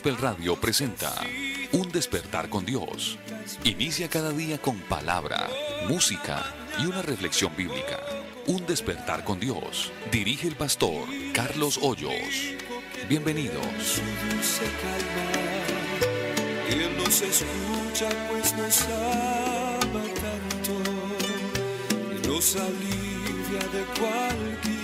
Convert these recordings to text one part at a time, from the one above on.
Gospel Radio presenta Un despertar con Dios. Inicia cada día con palabra, música y una reflexión bíblica. Un despertar con Dios. Dirige el pastor Carlos Hoyos. Bienvenidos. Él nos escucha pues nos ama tanto. Nos alivia de cualquier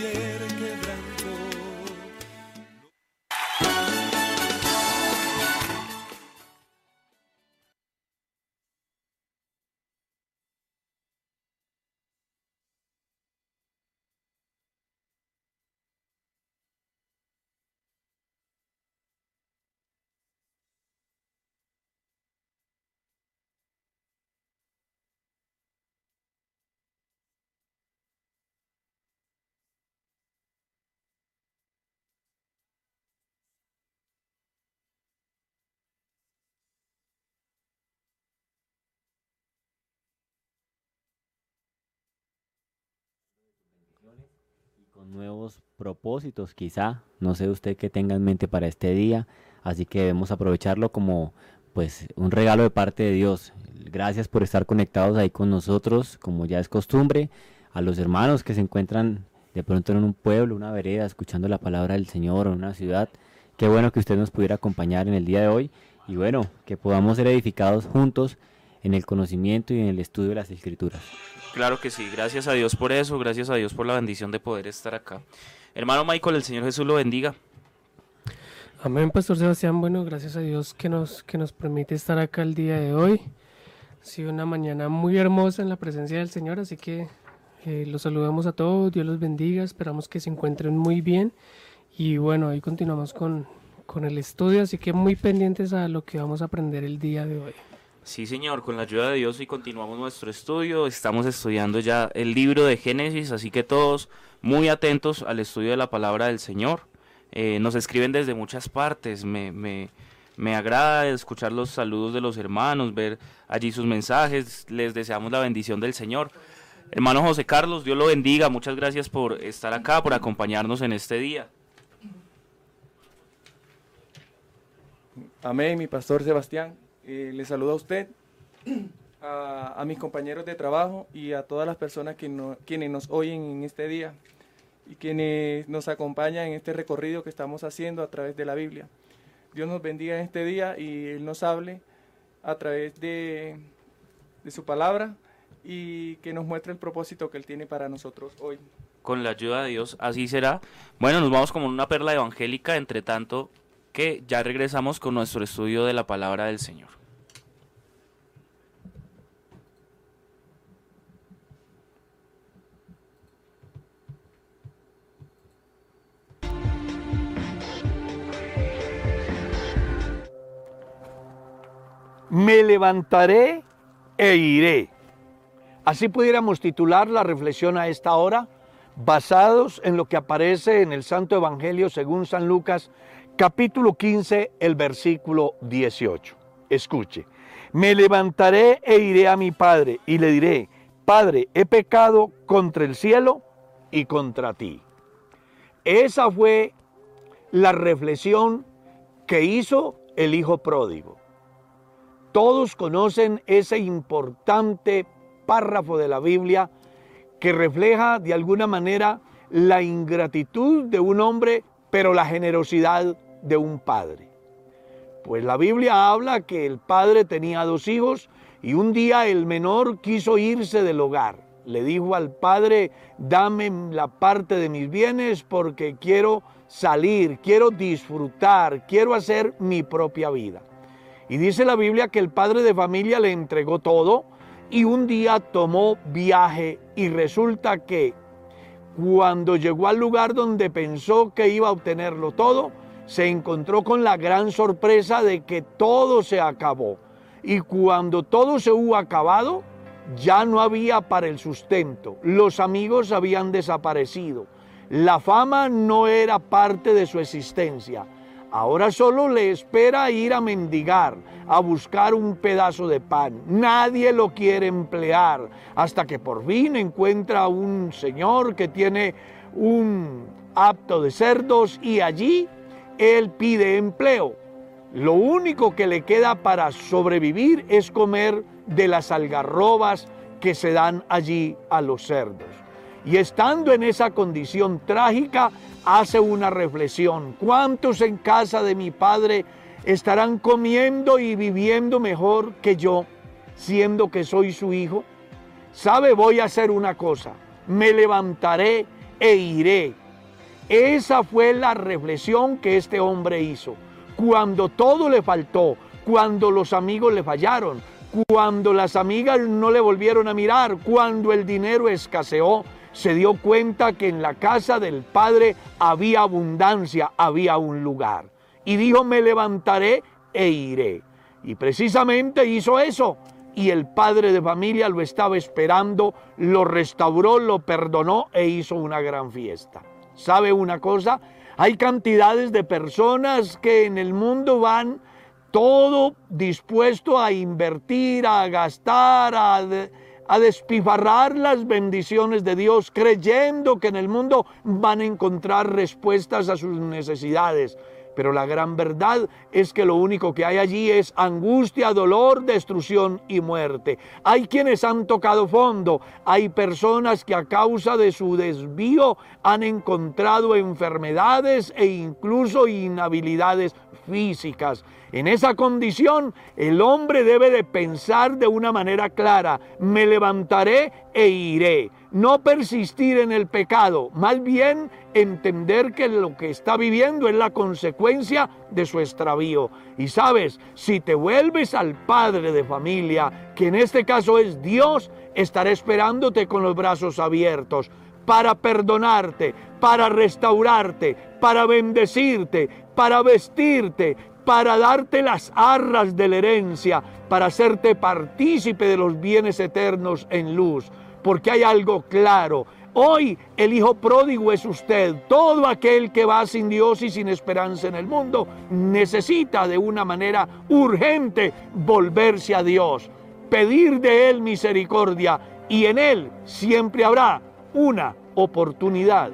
con nuevos propósitos quizá, no sé usted qué tenga en mente para este día, así que debemos aprovecharlo como pues un regalo de parte de Dios. Gracias por estar conectados ahí con nosotros, como ya es costumbre, a los hermanos que se encuentran de pronto en un pueblo, una vereda, escuchando la palabra del Señor en una ciudad. Qué bueno que usted nos pudiera acompañar en el día de hoy y bueno, que podamos ser edificados juntos en el conocimiento y en el estudio de las escrituras. Claro que sí, gracias a Dios por eso, gracias a Dios por la bendición de poder estar acá. Hermano Michael, el Señor Jesús lo bendiga. Amén, Pastor Sebastián. Bueno, gracias a Dios que nos, que nos permite estar acá el día de hoy. Ha sido una mañana muy hermosa en la presencia del Señor, así que eh, los saludamos a todos, Dios los bendiga, esperamos que se encuentren muy bien. Y bueno, ahí continuamos con, con el estudio, así que muy pendientes a lo que vamos a aprender el día de hoy. Sí, señor, con la ayuda de Dios y continuamos nuestro estudio. Estamos estudiando ya el libro de Génesis, así que todos muy atentos al estudio de la palabra del Señor. Eh, nos escriben desde muchas partes, me, me, me agrada escuchar los saludos de los hermanos, ver allí sus mensajes, les deseamos la bendición del Señor. Hermano José Carlos, Dios lo bendiga, muchas gracias por estar acá, por acompañarnos en este día. Amén, mi pastor Sebastián. Eh, le saludo a usted, a, mis compañeros de trabajo y a todas las personas que no- quienes nos oyen en este día y quienes nos acompañan en este recorrido que estamos haciendo a través de la Biblia. Dios nos bendiga en este día y Él nos hable a través de, de su palabra y que nos muestre el propósito que Él tiene para nosotros hoy. Con la ayuda de Dios, así será. Bueno, nos vamos como una perla evangélica, entre tanto que ya regresamos con nuestro estudio de la palabra del Señor. Me levantaré e iré. Así pudiéramos titular la reflexión a esta hora, basados en lo que aparece en el Santo Evangelio según San Lucas, capítulo 15, el versículo 18. Escuche, me levantaré e iré a mi Padre y le diré, Padre, he pecado contra el cielo y contra ti. Esa fue la reflexión que hizo el Hijo Pródigo. Todos conocen ese importante párrafo de la Biblia que refleja de alguna manera la ingratitud de un hombre, pero la generosidad de un padre. Pues la Biblia habla que el padre tenía dos hijos y un día el menor quiso irse del hogar. Le dijo al padre, dame la parte de mis bienes porque quiero salir, quiero disfrutar, quiero hacer mi propia vida. Y dice la Biblia que el padre de familia le entregó todo y un día tomó viaje y resulta que cuando llegó al lugar donde pensó que iba a obtenerlo todo, se encontró con la gran sorpresa de que todo se acabó. Y cuando todo se hubo acabado, ya no había para el sustento. Los amigos habían desaparecido. La fama no era parte de su existencia. Ahora solo le espera ir a mendigar, a buscar un pedazo de pan. Nadie lo quiere emplear hasta que por fin encuentra un señor que tiene un apto de cerdos y allí él pide empleo. Lo único que le queda para sobrevivir es comer de las algarrobas que se dan allí a los cerdos. Y estando en esa condición trágica, hace una reflexión. ¿Cuántos en casa de mi padre estarán comiendo y viviendo mejor que yo, siendo que soy su hijo? ¿Sabe? Voy a hacer una cosa. Me levantaré e iré. Esa fue la reflexión que este hombre hizo. Cuando todo le faltó, cuando los amigos le fallaron, cuando las amigas no le volvieron a mirar, cuando el dinero escaseó, se dio cuenta que en la casa del Padre había abundancia, había un lugar. Y dijo, me levantaré e iré. Y precisamente hizo eso. Y el padre de familia lo estaba esperando, lo restauró, lo perdonó e hizo una gran fiesta. ¿Sabe una cosa? Hay cantidades de personas que en el mundo van todo dispuesto a invertir, a gastar, a a despifarrar las bendiciones de Dios, creyendo que en el mundo van a encontrar respuestas a sus necesidades. Pero la gran verdad es que lo único que hay allí es angustia, dolor, destrucción y muerte. Hay quienes han tocado fondo, hay personas que a causa de su desvío han encontrado enfermedades e incluso inhabilidades físicas. En esa condición, el hombre debe de pensar de una manera clara, me levantaré e iré. No persistir en el pecado, más bien entender que lo que está viviendo es la consecuencia de su extravío. Y sabes, si te vuelves al padre de familia, que en este caso es Dios, estará esperándote con los brazos abiertos para perdonarte, para restaurarte, para bendecirte, para vestirte, para darte las arras de la herencia, para hacerte partícipe de los bienes eternos en luz. Porque hay algo claro. Hoy el Hijo pródigo es usted. Todo aquel que va sin Dios y sin esperanza en el mundo necesita de una manera urgente volverse a Dios, pedir de Él misericordia y en Él siempre habrá una oportunidad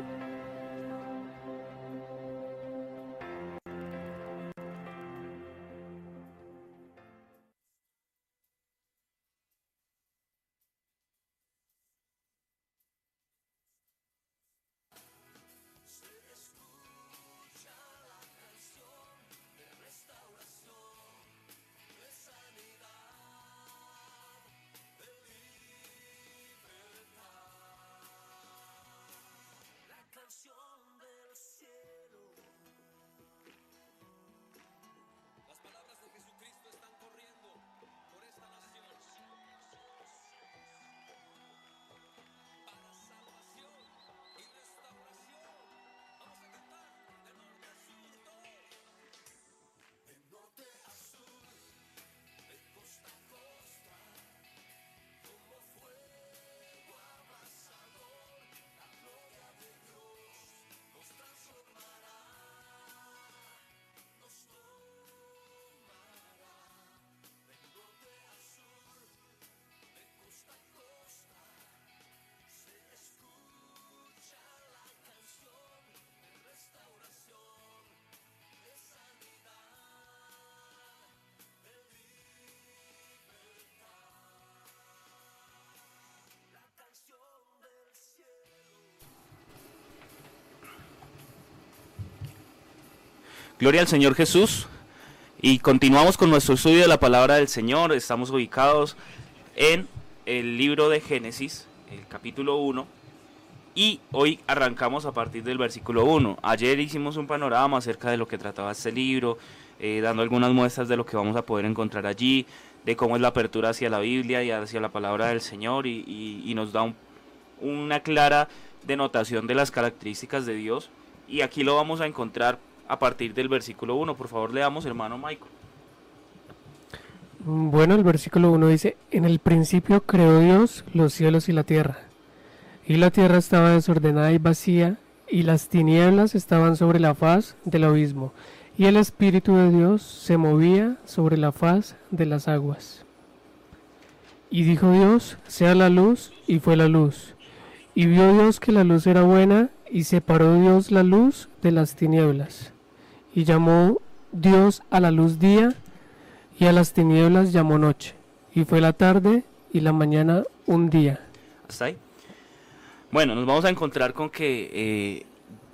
Gloria al Señor Jesús. Y continuamos con nuestro estudio de la palabra del Señor. Estamos ubicados en el libro de Génesis, el capítulo 1. Y hoy arrancamos a partir del versículo 1. Ayer hicimos un panorama acerca de lo que trataba este libro, eh, dando algunas muestras de lo que vamos a poder encontrar allí, de cómo es la apertura hacia la Biblia y hacia la palabra del Señor, y, nos da una clara denotación de las características de Dios. Y aquí lo vamos a encontrar a partir del versículo 1. Por favor, leamos, hermano Michael. Bueno, el versículo 1 dice, en el principio creó Dios los cielos y la tierra. Y la tierra estaba desordenada y vacía, y las tinieblas estaban sobre la faz del abismo, y el Espíritu de Dios se movía sobre la faz de las aguas. Y dijo Dios, sea la luz, y fue la luz. Y vio Dios que la luz era buena, y separó Dios la luz de las tinieblas. Y llamó Dios a la luz día, y a las tinieblas llamó noche. Y fue la tarde y la mañana un día. ¿Hasta ahí? Bueno, nos vamos a encontrar con que eh,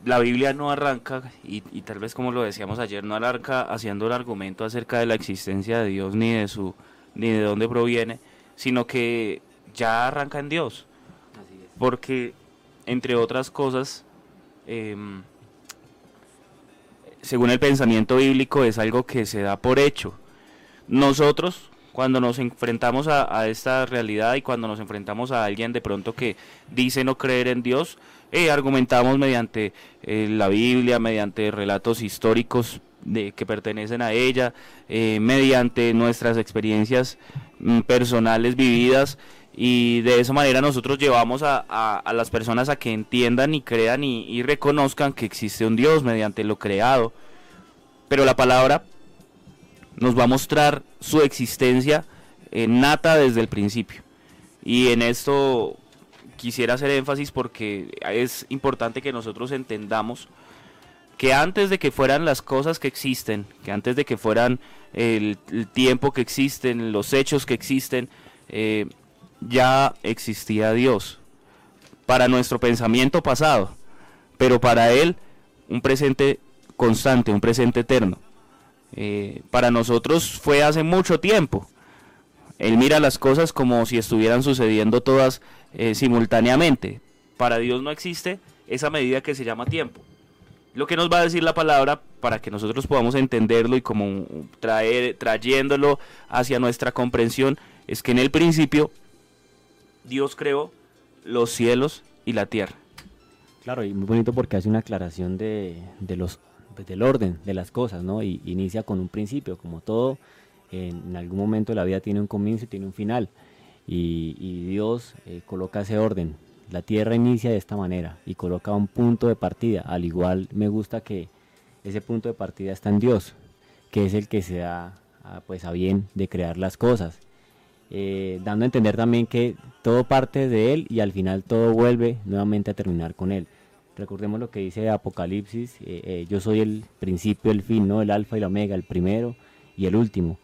la Biblia no arranca, y, y, tal vez como lo decíamos ayer, no arranca haciendo el argumento acerca de la existencia de Dios ni de su ni de dónde proviene, sino que ya arranca en Dios. Porque, entre otras cosas, eh, según el pensamiento bíblico, es algo que se da por hecho. Nosotros, cuando nos enfrentamos a, esta realidad y cuando nos enfrentamos a alguien de pronto que dice no creer en Dios, eh, argumentamos mediante eh, la Biblia, mediante relatos históricos de, que pertenecen a ella, eh, mediante nuestras experiencias mm, personales vividas y de esa manera nosotros llevamos a, a, las personas a que entiendan y crean y, reconozcan que existe un Dios mediante lo creado. Pero la palabra nos va a mostrar su existencia eh, nata desde el principio. Y en esto quisiera hacer énfasis porque es importante que nosotros entendamos que antes de que fueran las cosas que existen, que antes de que fueran el, el tiempo que existen, los hechos que existen, eh, ya existía Dios. Para nuestro pensamiento pasado, pero para Él un presente constante, un presente eterno. Eh, para nosotros fue hace mucho tiempo. Él mira las cosas como si estuvieran sucediendo todas eh, simultáneamente. Para Dios no existe esa medida que se llama tiempo. Lo que nos va a decir la palabra para que nosotros podamos entenderlo y como traer, trayéndolo hacia nuestra comprensión es que en el principio Dios creó los cielos y la tierra. Claro, y muy bonito porque hace una aclaración de, de los pues, del orden de las cosas, ¿no? Y inicia con un principio, como todo, en, algún momento la vida tiene un comienzo y tiene un final. Y, Dios eh, coloca ese orden. La tierra inicia de esta manera y coloca un punto de partida. Al igual me gusta que ese punto de partida está en Dios, que es el que se da pues, a bien de crear las cosas. Eh, dando a entender también que todo parte de Él y al final todo vuelve nuevamente a terminar con Él. Recordemos lo que dice Apocalipsis, eh, eh, yo soy el principio, el fin, ¿no? el alfa y la omega, el primero y el último.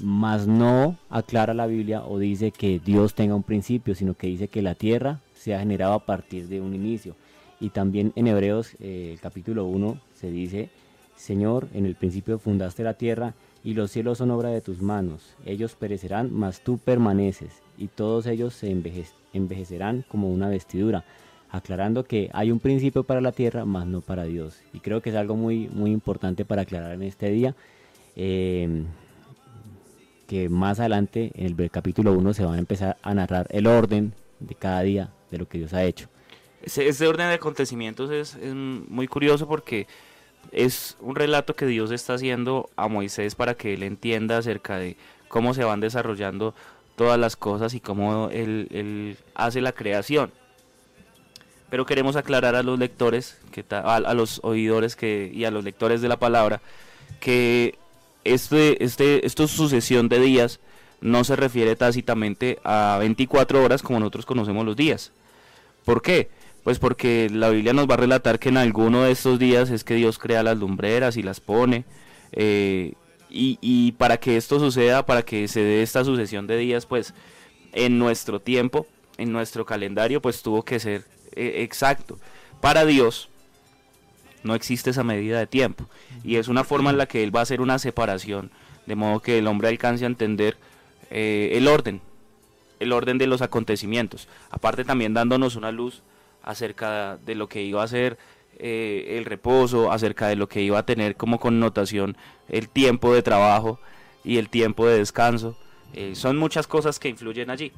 Más no aclara la Biblia o dice que Dios tenga un principio, sino que dice que la tierra se ha generado a partir de un inicio. Y también en Hebreos, eh, capítulo 1, se dice, Señor, en el principio fundaste la tierra y los cielos son obra de tus manos. Ellos perecerán, mas tú permaneces, y todos ellos se enveje envejecerán como una vestidura aclarando que hay un principio para la tierra, más no para Dios. Y creo que es algo muy, muy importante para aclarar en este día, eh, que más adelante en el capítulo 1 se va a empezar a narrar el orden de cada día de lo que Dios ha hecho. Ese, orden de acontecimientos es muy curioso porque es un relato que Dios está haciendo a Moisés para que él entienda acerca de cómo se van desarrollando todas las cosas y cómo él, hace la creación pero queremos aclarar a los lectores, a, los oidores que, y a los lectores de la palabra, que este, este, esta sucesión de días no se refiere tácitamente a 24 horas como nosotros conocemos los días. ¿Por qué? Pues porque la Biblia nos va a relatar que en alguno de estos días es que Dios crea las lumbreras y las pone. Eh, y, y para que esto suceda, para que se dé esta sucesión de días, pues en nuestro tiempo, en nuestro calendario, pues tuvo que ser eh, exacto. Para Dios no existe esa medida de tiempo y es una forma en la que Él va a hacer una separación, de modo que el hombre alcance a entender eh, el orden, el orden de los acontecimientos. Aparte también dándonos una luz acerca de lo que iba a ser eh, el reposo, acerca de lo que iba a tener como connotación el tiempo de trabajo y el tiempo de descanso. Eh, son muchas cosas que influyen allí.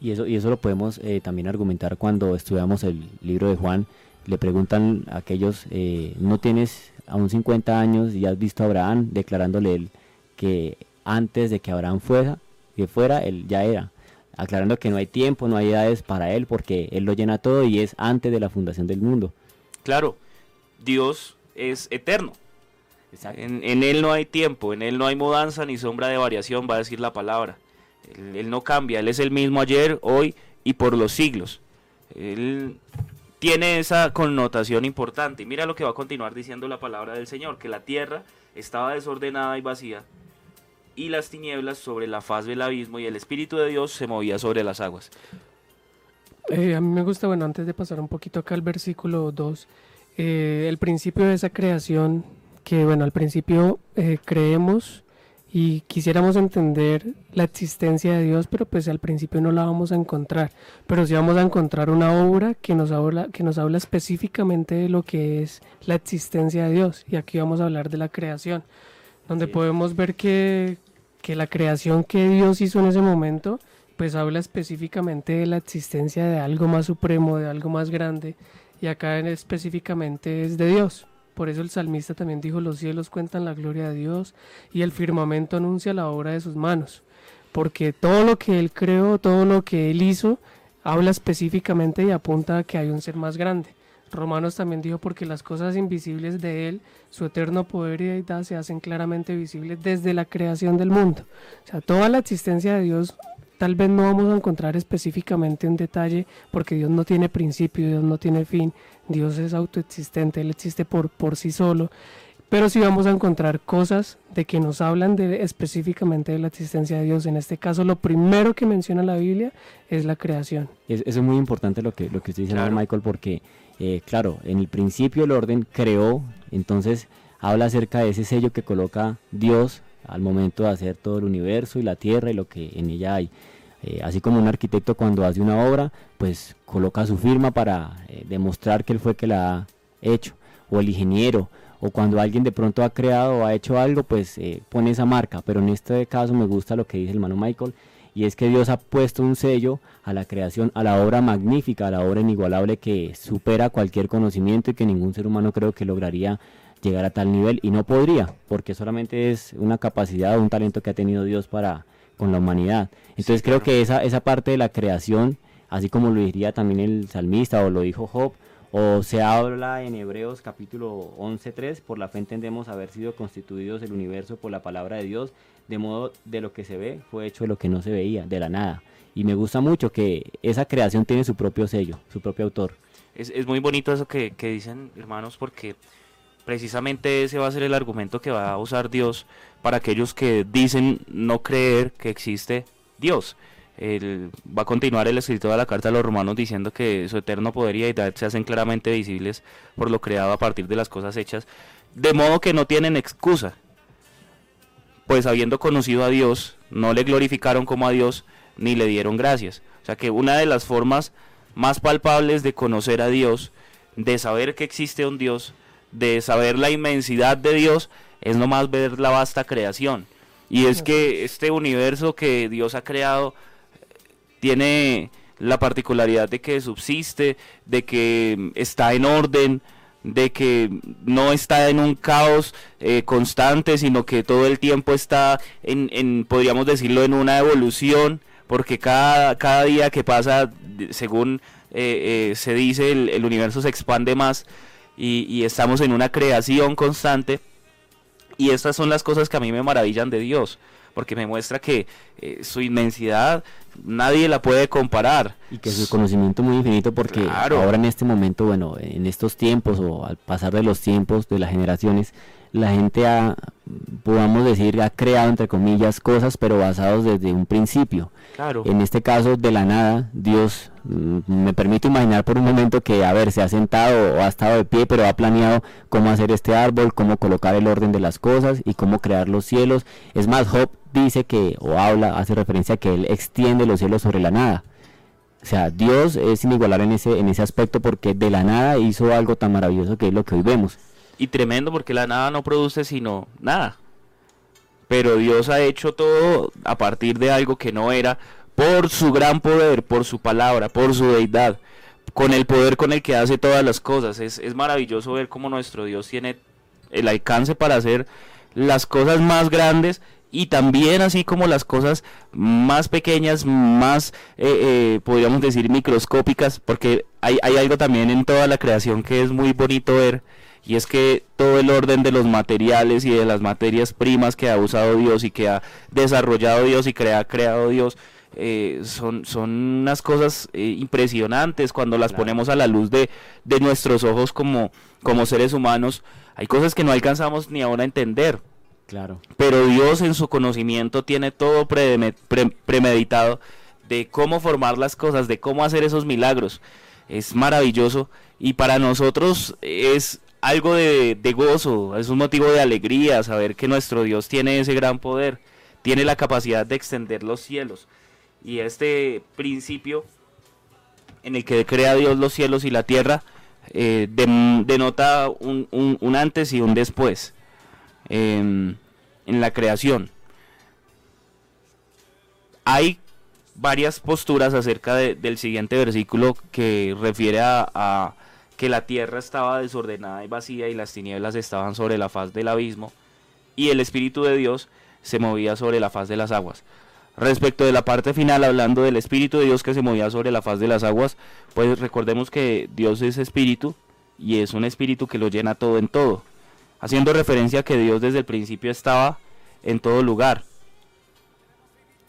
Y eso, y eso lo podemos eh, también argumentar cuando estudiamos el libro de Juan. Le preguntan a aquellos, ¿no tienes aún 50 años y has visto a Abraham declarándole él que antes de que Abraham fuera, que fuera, él ya era? Aclarando que no hay tiempo, no hay edades para él porque él lo llena todo y es antes de la fundación del mundo. Claro, Dios es eterno. En, en, Él no hay tiempo, en Él no hay mudanza ni sombra de variación, va a decir la palabra. Él, él no cambia, Él es el mismo ayer, hoy y por los siglos. Él tiene esa connotación importante. Y mira lo que va a continuar diciendo la palabra del Señor, que la tierra estaba desordenada y vacía, y las tinieblas sobre la faz del abismo, y el Espíritu de Dios se movía sobre las aguas. Eh, a mí me gusta, bueno, antes de pasar un poquito acá al versículo 2, eh, el principio de esa creación, que bueno, al principio eh, creemos y quisiéramos entender la existencia de Dios, pero pues al principio no la vamos a encontrar, pero sí vamos a encontrar una obra que nos habla, que nos habla específicamente de lo que es la existencia de Dios, y aquí vamos a hablar de la creación, donde podemos ver que, que la creación que Dios hizo en ese momento, pues habla específicamente de la existencia de algo más supremo, de algo más grande, y acá específicamente es de Dios. Por eso el salmista también dijo, los cielos cuentan la gloria de Dios y el firmamento anuncia la obra de sus manos. Porque todo lo que él creó, todo lo que él hizo, habla específicamente y apunta a que hay un ser más grande. Romanos también dijo, porque las cosas invisibles de él, su eterno poder y deidad se hacen claramente visibles desde la creación del mundo. O sea, toda la existencia de Dios tal vez no vamos a encontrar específicamente un detalle porque Dios no tiene principio, Dios no tiene fin, Dios es autoexistente, Él existe por, por sí solo, pero sí vamos a encontrar cosas de que nos hablan de, específicamente de la existencia de Dios. En este caso, lo primero que menciona la Biblia es la creación. Es, eso es muy importante lo que, lo que usted dice, Michael, porque, eh, claro, en el principio el orden creó, entonces habla acerca de ese sello que coloca Dios al momento de hacer todo el universo y la tierra y lo que en ella hay. Eh, así como un arquitecto cuando hace una obra, pues coloca su firma para eh, demostrar que él fue que la ha hecho, o el ingeniero, o cuando alguien de pronto ha creado o ha hecho algo, pues pone esa marca. Pero en este caso me gusta lo que dice el hermano Michael, y es que Dios ha puesto un sello a la creación, a la obra magnífica, a la obra inigualable que supera cualquier conocimiento y que ningún ser humano creo que lograría llegar a tal nivel y no podría, porque solamente es una capacidad o un talento que ha tenido Dios para con la humanidad. Entonces creo que esa, esa parte de la creación, así como lo diría también el salmista o lo dijo Job, o se habla en Hebreos capítulo 11.3, por la fe entendemos haber sido constituidos el universo por la palabra de Dios, de modo de lo que se ve fue hecho de lo que no se veía, de la nada. Y me gusta mucho que esa creación tiene su propio sello, su propio autor. Es, es muy bonito eso que, que dicen hermanos porque precisamente ese va a ser el argumento que va a usar Dios para aquellos que dicen no creer que existe Dios. va a continuar el escrito de la carta a los romanos diciendo que su eterno poder y deidad se hacen claramente visibles por lo creado a partir de las cosas hechas, de modo que no tienen excusa. Pues habiendo conocido a Dios, no le glorificaron como a Dios ni le dieron gracias. O sea que una de las formas más palpables de conocer a Dios, de saber que existe un Dios, de saber la inmensidad de Dios es nomás ver la vasta creación. Y es que este universo que Dios ha creado tiene la particularidad de que subsiste, de que está en orden, de que no está en un caos eh, constante, sino que todo el tiempo está en, podríamos decirlo, en una evolución, porque cada, cada día que pasa, según eh, eh, se dice, el universo se expande más y, estamos en una creación constante. Y estas son las cosas que a mí me maravillan de Dios, porque me muestra que eh, su inmensidad nadie la puede comparar. Y que su conocimiento muy infinito, porque ahora en este momento, bueno, en estos tiempos o al pasar de los tiempos, de las generaciones, la gente ha, podamos decir, ha creado, entre comillas, cosas, pero basados desde un principio. Claro. En este caso, de la nada, Dios, mm, me permito imaginar por un momento que, a ver, se ha sentado o ha estado de pie, pero ha planeado cómo hacer este árbol, cómo colocar el orden de las cosas y cómo crear los cielos. Es más, Job dice que, o habla, hace referencia a que él extiende los cielos sobre la nada. O sea, Dios es inigualable en ese, en ese aspecto porque de la nada hizo algo tan maravilloso que es lo que hoy vemos y tremendo porque la nada no produce sino nada. Pero Dios ha hecho todo a partir de algo que no era por su gran poder, por su palabra, por su deidad, con el poder con el que hace todas las cosas. Es, es maravilloso ver cómo nuestro Dios tiene el alcance para hacer las cosas más grandes y también así como las cosas más pequeñas, más, eh, eh, podríamos decir, microscópicas, porque hay, hay algo también en toda la creación que es muy bonito ver y es que todo el orden de los materiales y de las materias primas que ha usado Dios y que ha desarrollado Dios y que ha creado Dios, eh, son, son unas cosas eh, impresionantes cuando las ponemos a la luz de, de nuestros ojos como, como seres humanos. Hay cosas que no alcanzamos ni ahora a entender. Claro. Pero Dios en su conocimiento tiene todo premeditado de cómo formar las cosas, de cómo hacer esos milagros. Es maravilloso y para nosotros es algo de, de, gozo, es un motivo de alegría saber que nuestro Dios tiene ese gran poder, tiene la capacidad de extender los cielos. Y este principio en el que crea Dios los cielos y la tierra eh, denota un, un, antes y un después en la creación. Hay varias posturas acerca del siguiente versículo que refiere a, que la tierra estaba desordenada y vacía y las tinieblas estaban sobre la faz del abismo y el Espíritu de Dios se movía sobre la faz de las aguas. Respecto de la parte final, hablando del Espíritu de Dios que se movía sobre la faz de las aguas, pues recordemos que Dios es Espíritu y es un Espíritu que lo llena todo en todo, haciendo referencia a que Dios desde el principio estaba en todo lugar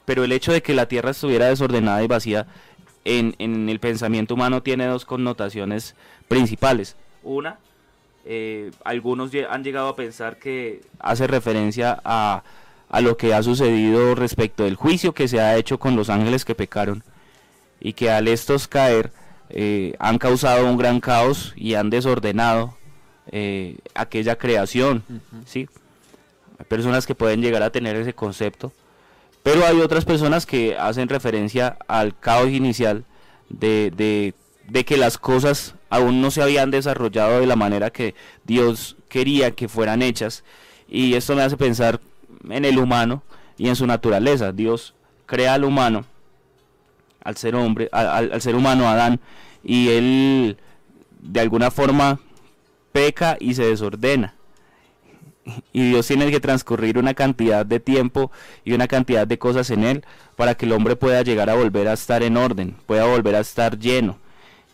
pero el hecho de que la Tierra estuviera desordenada y vacía en, el pensamiento humano tiene dos connotaciones principales. Una, eh, algunos han llegado a pensar que hace referencia a, lo que ha sucedido respecto del juicio que se ha hecho con los ángeles que pecaron y que al estos caer eh, han causado un gran caos y han desordenado eh, aquella creación. ¿sí? Hay personas que pueden llegar a tener ese concepto pero hay otras personas que hacen referencia al caos inicial de, que las cosas aún no se habían desarrollado de la manera que Dios quería que fueran hechas. Y esto me hace pensar en el humano y en su naturaleza. Dios crea al humano, al ser hombre, al ser humano Adán, y él de alguna forma peca y se desordena y Dios tiene que transcurrir una cantidad de tiempo y una cantidad de cosas en él para que el hombre pueda llegar a volver a estar en orden, pueda volver a estar lleno.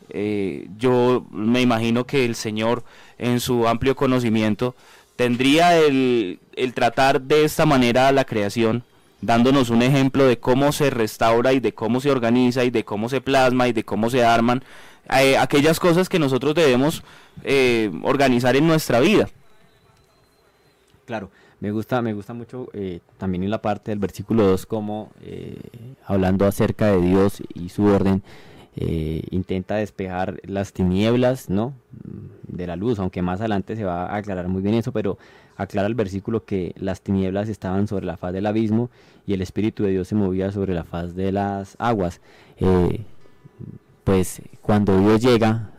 Eh, yo me imagino que el Señor en su amplio conocimiento tendría el, tratar de esta manera la creación, dándonos un ejemplo de cómo se restaura y de cómo se organiza y de cómo se plasma y de cómo se arman eh, aquellas cosas que nosotros debemos eh, organizar en nuestra vida. Claro, me gusta, me gusta mucho eh, también en la parte del versículo 2 como eh, hablando acerca de Dios y su orden, eh, intenta despejar las tinieblas, ¿no? De la luz, aunque más adelante se va a aclarar muy bien eso, pero aclara el versículo que las tinieblas estaban sobre la faz del abismo y el Espíritu de Dios se movía sobre la faz de las aguas. pues cuando Dios llega,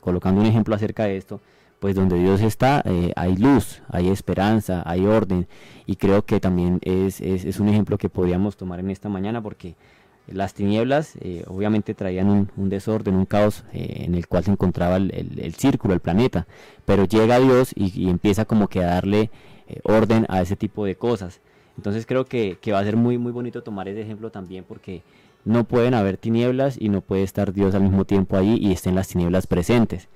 colocando un ejemplo acerca de esto, pues donde Dios está eh, hay luz, hay esperanza, hay orden y creo que también es, es, un ejemplo que podríamos tomar en esta mañana porque las tinieblas eh, obviamente traían un, desorden, un caos eh, en el cual se encontraba el, círculo, el planeta, pero llega Dios y, empieza como que a darle orden a ese tipo de cosas. Entonces creo que, que va a ser muy muy bonito tomar ese ejemplo también porque no pueden haber tinieblas y no puede estar Dios al mismo tiempo ahí y estén las tinieblas presentes.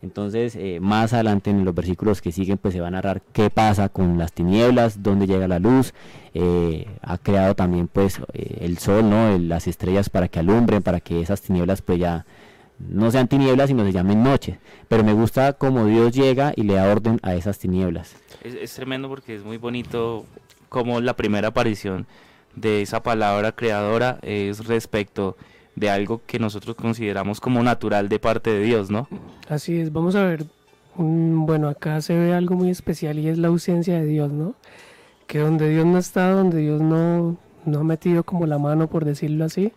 Entonces, eh, más adelante en los versículos que siguen, pues se va a narrar qué pasa con las tinieblas, dónde llega la luz. Eh, ha creado también, pues, eh, el sol, ¿no? las estrellas para que alumbren, para que esas tinieblas, pues, ya no sean tinieblas, sino se llamen noche. Pero me gusta cómo Dios llega y le da orden a esas tinieblas. Es tremendo porque es muy bonito como la primera aparición de esa palabra creadora es respecto de algo que nosotros consideramos como natural de parte de Dios, ¿no? Así es, vamos a ver, bueno, acá se ve algo muy especial y es la ausencia de Dios, ¿no? Que donde Dios no está, donde Dios no, no ha metido como la mano, por decirlo así,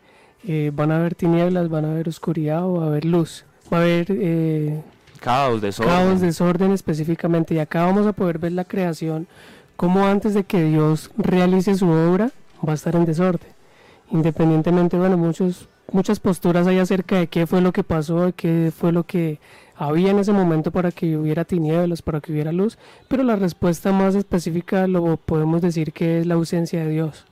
eh, van a haber tinieblas, van a haber oscuridad o va a haber luz, va a haber... Eh, caos, desorden. Caos, desorden específicamente. Y acá vamos a poder ver la creación, como antes de que Dios realice su obra, va a estar en desorden. Independientemente, bueno, muchos muchas posturas hay acerca de qué fue lo que pasó, qué fue lo que había en ese momento para que hubiera tinieblas, para que hubiera luz, pero la respuesta más específica lo podemos decir que es la ausencia de Dios.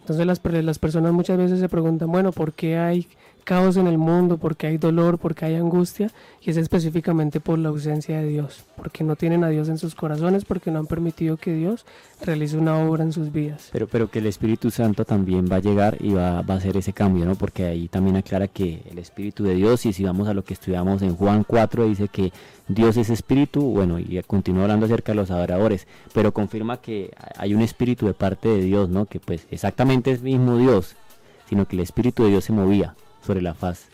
Entonces las, las personas muchas veces se preguntan, bueno, ¿por qué hay caos en el mundo, porque hay dolor, porque hay angustia, y es específicamente por la ausencia de Dios, porque no tienen a Dios en sus corazones, porque no han permitido que Dios realice una obra en sus vidas. Pero, pero que el Espíritu Santo también va a llegar y va, va a hacer ese cambio, ¿no? Porque ahí también aclara que el Espíritu de Dios, y si vamos a lo que estudiamos en Juan 4, dice que Dios es Espíritu, bueno, y continúa hablando acerca de los adoradores, pero confirma que hay un Espíritu de parte de Dios, ¿no? Que pues exactamente es mismo Dios, sino que el Espíritu de Dios se movía sobre la faz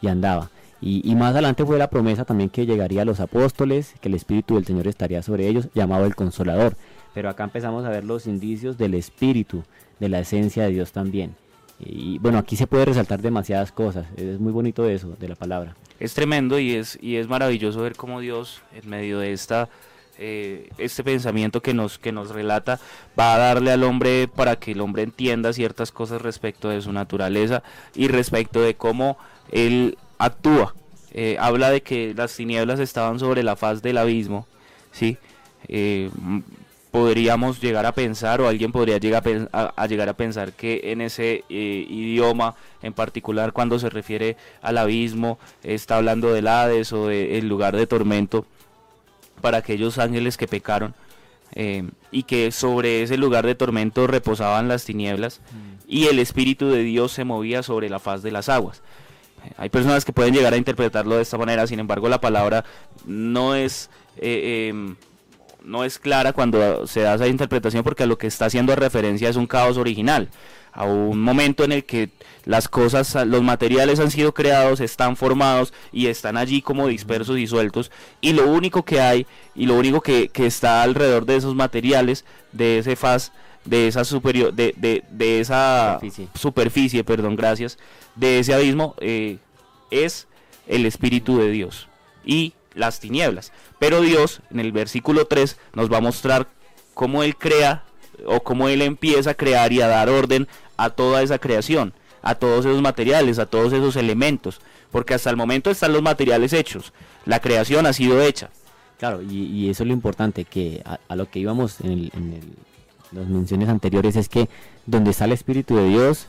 y andaba. Y, más adelante fue la promesa también que llegaría a los apóstoles, que el Espíritu del Señor estaría sobre ellos, llamado el Consolador. Pero acá empezamos a ver los indicios del Espíritu, de la esencia de Dios también. Y bueno, aquí se puede resaltar demasiadas cosas, es muy bonito eso, de la palabra. Es tremendo y es, y es maravilloso ver cómo Dios, en medio de esta eh, este pensamiento que nos, que nos relata va a darle al hombre para que el hombre entienda ciertas cosas respecto de su naturaleza y respecto de cómo él actúa. Eh, habla de que las tinieblas estaban sobre la faz del abismo, ¿sí? Eh, podríamos llegar a pensar o alguien podría llegar a, llegar a pensar que en ese idioma en particular cuando se refiere al abismo está hablando del Hades o del lugar de tormento para aquellos ángeles que pecaron eh, y que sobre ese lugar de tormento reposaban las tinieblas mm. y el Espíritu de Dios se movía sobre la faz de las aguas. Hay personas que pueden llegar a interpretarlo de esta manera, sin embargo la palabra no es... Eh, em, no es clara cuando se da esa interpretación porque a lo que está haciendo referencia es un caos original, a un momento en el que las cosas, los materiales han sido creados, están formados y están allí como dispersos y sueltos. Y lo único que hay y lo único que, está alrededor de esos materiales, de ese faz, de esa superior, de, de, esa superficie. perdón, gracias, de ese abismo, eh, es el Espíritu de Dios y las tinieblas. Pero Dios, en el versículo 3, nos va a mostrar cómo Él crea o cómo Él empieza a crear y a dar orden a toda esa creación a todos esos materiales, a todos esos elementos, porque hasta el momento están los materiales hechos, la creación ha sido hecha. Claro, y, eso es lo importante, que a, lo que íbamos en, las menciones anteriores es que donde está el Espíritu de Dios,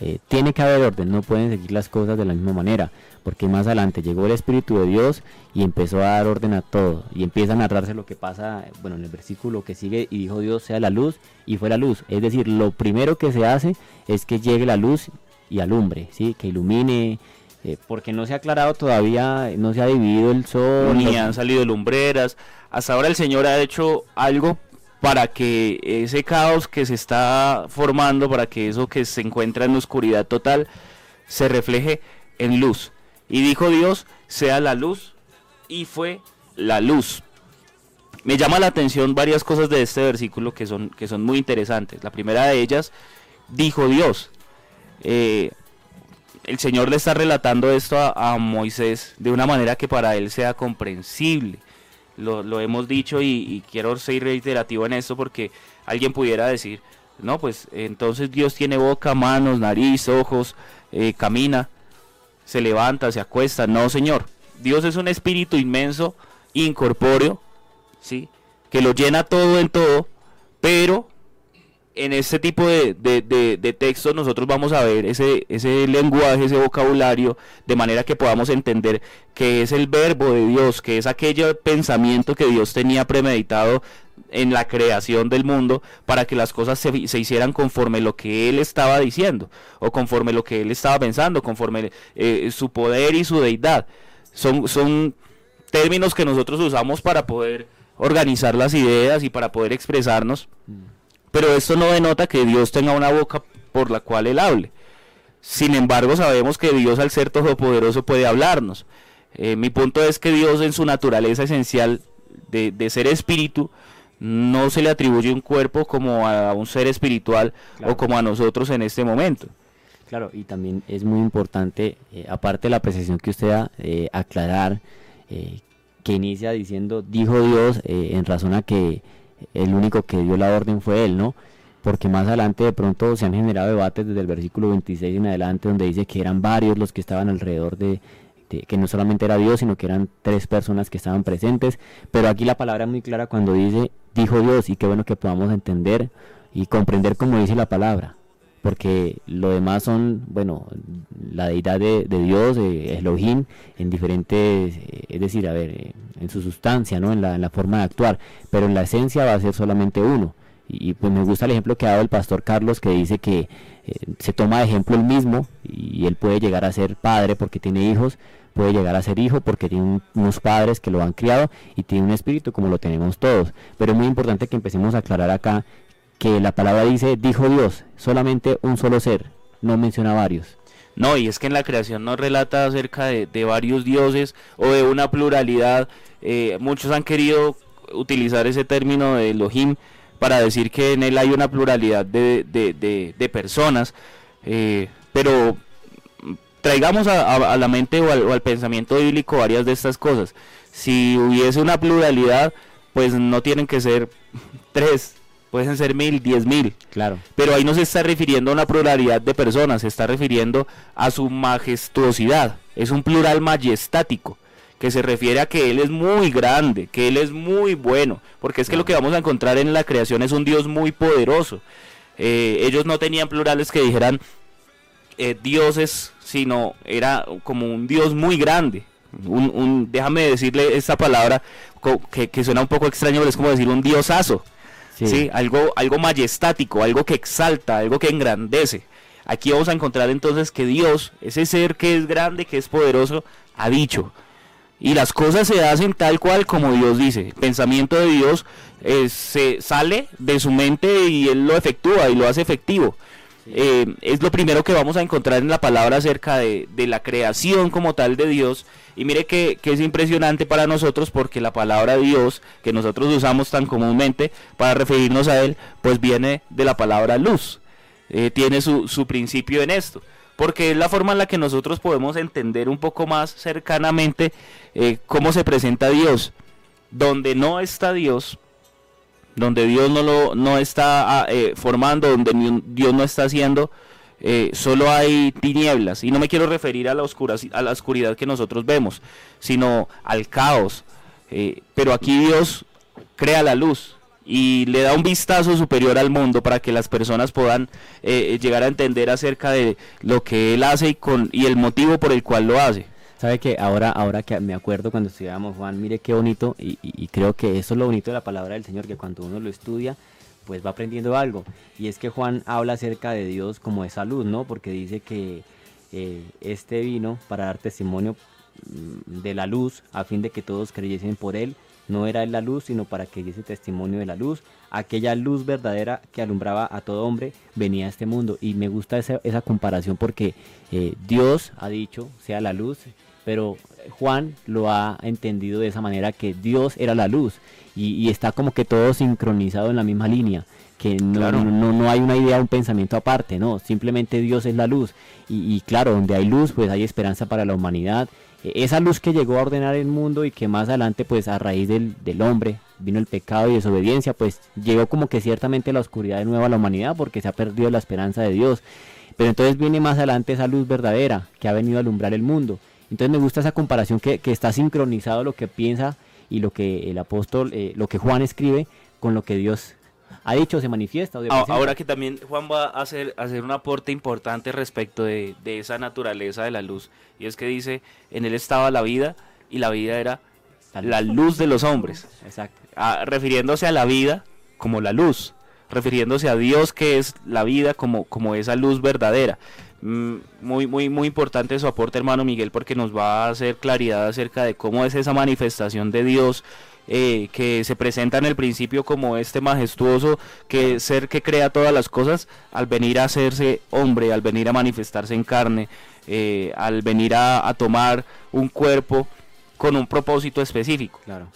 eh, tiene que haber orden, no pueden seguir las cosas de la misma manera, porque más adelante llegó el Espíritu de Dios y empezó a dar orden a todo, y empieza a narrarse lo que pasa, bueno, en el versículo que sigue, y dijo Dios sea la luz, y fue la luz, es decir, lo primero que se hace es que llegue la luz y alumbre, ¿sí? que ilumine, eh, porque no se ha aclarado todavía, no se ha dividido el sol. Ni han salido lumbreras. Hasta ahora el Señor ha hecho algo para que ese caos que se está formando, para que eso que se encuentra en oscuridad total, se refleje en luz. Y dijo Dios, sea la luz, y fue la luz. Me llama la atención varias cosas de este versículo que son, que son muy interesantes. La primera de ellas, dijo Dios. Eh, el Señor le está relatando esto a, Moisés de una manera que para él sea comprensible. Lo, hemos dicho y, quiero ser reiterativo en esto porque alguien pudiera decir, no, pues entonces Dios tiene boca, manos, nariz, ojos, eh, camina, se levanta, se acuesta. No, Señor. Dios es un espíritu inmenso, incorpóreo, ¿sí? que lo llena todo en todo, pero en este tipo de, de, textos nosotros vamos a ver ese, ese lenguaje, ese vocabulario, de manera que podamos entender que es el verbo de Dios, que es aquel pensamiento que Dios tenía premeditado en la creación del mundo para que las cosas se, se, hicieran conforme lo que él estaba diciendo o conforme lo que él estaba pensando, conforme eh, su poder y su deidad. Son, son términos que nosotros usamos para poder organizar las ideas y para poder expresarnos. Mm. Pero esto no denota que Dios tenga una boca por la cual Él hable. Sin embargo, sabemos que Dios al ser todopoderoso puede hablarnos. Eh, mi punto es que Dios en su naturaleza esencial de, ser espíritu no se le atribuye un cuerpo como a un ser espiritual o como a nosotros en este momento. Claro, y también es muy importante, eh, aparte de la apreciación que usted da, eh, aclarar que inicia diciendo, dijo Dios en razón a que el único que dio la orden fue él, ¿no? Porque más adelante de pronto se han generado debates desde el versículo 26 en adelante donde dice que eran varios los que estaban alrededor de, que no solamente era Dios, sino que eran tres personas que estaban presentes, pero aquí la palabra es muy clara cuando dice, dijo Dios, y qué bueno que podamos entender y comprender como dice la palabra, porque lo demás son, bueno, la deidad de, Dios, eh, Elohim, en diferentes, eh, es decir, a ver, eh, en su sustancia, ¿no? En la, en la forma de actuar, pero en la esencia va a ser solamente uno. Y, pues me gusta el ejemplo que ha dado el pastor Carlos, que dice que se toma de ejemplo el mismo y él puede llegar a ser padre porque tiene hijos, puede llegar a ser hijo porque tiene unos padres que lo han criado y tiene un espíritu como lo tenemos todos. Pero es muy importante que empecemos a aclarar acá que la palabra dice, dijo Dios, solamente un solo ser, no menciona varios. No, y es que en la creación no relata acerca de, varios dioses o de una pluralidad. Eh, muchos han querido utilizar ese término de Elohim para decir que en él hay una pluralidad de, personas, eh, pero traigamos a, la mente o al, pensamiento bíblico varias de estas cosas. Si hubiese una pluralidad, pues no tienen que ser tres, pueden ser mil, diez mil. Claro. Pero ahí no se está refiriendo a una pluralidad de personas, se está refiriendo a su majestuosidad. Es un plural majestático, que se refiere a que Él es muy grande, que Él es muy bueno, porque es que lo que vamos a encontrar en la creación es un Dios muy poderoso. Eh, ellos no tenían plurales que dijeran eh, dioses, sino era como un Dios muy grande. Un, déjame decirle esta palabra que, suena un poco extraño, pero es como decir un diosazo. Sí. Algo, algo majestático, algo que exalta, algo que engrandece. Aquí vamos a encontrar entonces que Dios, ese ser que es grande, que es poderoso, ha dicho. Y las cosas se hacen tal cual como Dios dice. El pensamiento de Dios eh, se sale de su mente y Él lo efectúa y lo hace efectivo. Eh, es lo primero que vamos a encontrar en la palabra acerca de, la creación como tal de Dios. Y mire que, es impresionante para nosotros porque la palabra Dios que nosotros usamos tan comúnmente para referirnos a Él, pues viene de la palabra luz. Eh, tiene su, principio en esto. Porque es la forma en la que nosotros podemos entender un poco más cercanamente eh, cómo se presenta Dios. Donde no está Dios, donde Dios no lo no está ah, eh, formando, donde Dios no está haciendo, eh, solo hay tinieblas. Y no me quiero referir a la, oscuridad, a la oscuridad que nosotros vemos, sino al caos. Eh, pero aquí Dios crea la luz y le da un vistazo superior al mundo para que las personas puedan llegar a entender acerca de lo que Él hace y, con, y el motivo por el cual lo hace. Sabe que ahora, ahora que me acuerdo cuando estudiábamos Juan, mire qué bonito, y, creo que eso es lo bonito de la palabra del Señor, que cuando uno lo estudia, pues va aprendiendo algo. Y es que Juan habla acerca de Dios como de salud, ¿no? Porque dice que eh, este vino para dar testimonio mm, de la luz, a fin de que todos creyesen por él. No era él la luz, sino para que diese testimonio de la luz. Aquella luz verdadera que alumbraba a todo hombre venía a este mundo. Y me gusta esa, esa comparación porque eh, Dios ha dicho, sea la luz, pero Juan lo ha entendido de esa manera que Dios era la luz y, está como que todo sincronizado en la misma línea que no, no, hay una idea, un pensamiento aparte, no, simplemente Dios es la luz. Y, claro, donde hay luz, pues hay esperanza para la humanidad. E, esa luz que llegó a ordenar el mundo y que más adelante, pues a raíz del, del hombre, vino el pecado y desobediencia, pues llegó como que ciertamente la oscuridad de nuevo a la humanidad porque se ha perdido la esperanza de Dios. Pero entonces viene más adelante esa luz verdadera que ha venido a alumbrar el mundo. Entonces me gusta esa comparación que, está sincronizado lo que piensa y lo que el apóstol, eh, lo que Juan escribe con lo que Dios ha dicho, se manifiesta. Ahora que también Juan va a hacer, hacer un aporte importante respecto de, esa naturaleza de la luz. Y es que dice, en él estaba la vida y la vida era la luz, de los hombres. Exacto. Ah, refiriéndose a la vida como la luz, refiriéndose a Dios que es la vida como, como esa luz verdadera. Mm, muy, muy, muy importante su aporte, hermano Miguel, porque nos va a hacer claridad acerca de cómo es esa manifestación de Dios eh, que se presenta en el principio como este majestuoso que ser que crea todas las cosas, al venir a hacerse hombre, al venir a manifestarse en carne, eh, al venir a, tomar un cuerpo con un propósito específico. Claro.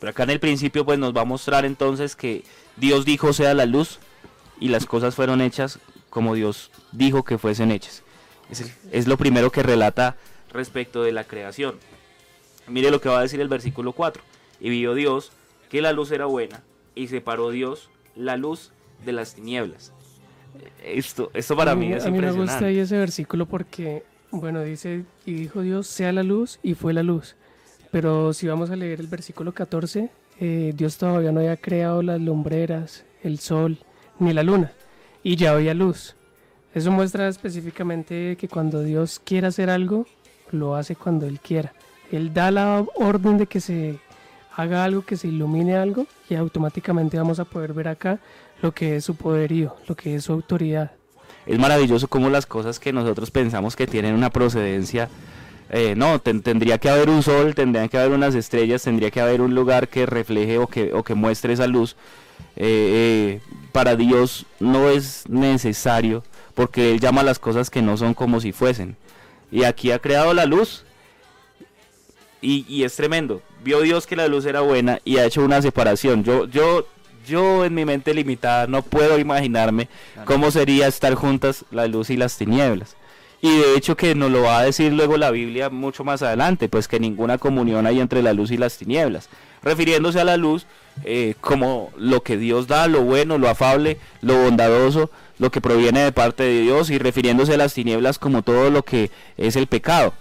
Pero acá en el principio pues nos va a mostrar entonces que Dios dijo sea la luz y las cosas fueron hechas como Dios dijo que fuesen hechas. Es, lo primero que relata respecto de la creación. Mire lo que va a decir el versículo 4. Y vio Dios que la luz era buena y separó Dios la luz de las tinieblas. Esto, esto para mí, es impresionante. A mí me gusta ahí ese versículo porque, bueno, dice, y dijo Dios, sea la luz, y fue la luz. Pero si vamos a leer el versículo 14, eh, Dios todavía no había creado las lumbreras, el sol, ni la luna y ya había luz. Eso muestra específicamente que cuando Dios quiere hacer algo, lo hace cuando Él quiera. Él da la orden de que se haga algo, que se ilumine algo y automáticamente vamos a poder ver acá lo que es su poderío, lo que es su autoridad. Es maravilloso como las cosas que nosotros pensamos que tienen una procedencia, eh, no, tendría que haber un sol, tendría que haber unas estrellas, tendría que haber un lugar que refleje o que, o que muestre esa luz. Eh, eh, para Dios no es necesario porque Él llama las cosas que no son como si fuesen. Y aquí ha creado la luz y, y, es tremendo. Vio Dios que la luz era buena y ha hecho una separación. Yo, yo, yo en mi mente limitada no puedo imaginarme cómo sería estar juntas la luz y las tinieblas. Y de hecho que nos lo va a decir luego la Biblia mucho más adelante, pues que ninguna comunión hay entre la luz y las tinieblas. Refiriéndose a la luz eh, como lo que Dios da, lo bueno, lo afable, lo bondadoso, lo que proviene de parte de Dios y refiriéndose a las tinieblas como todo lo que es el pecado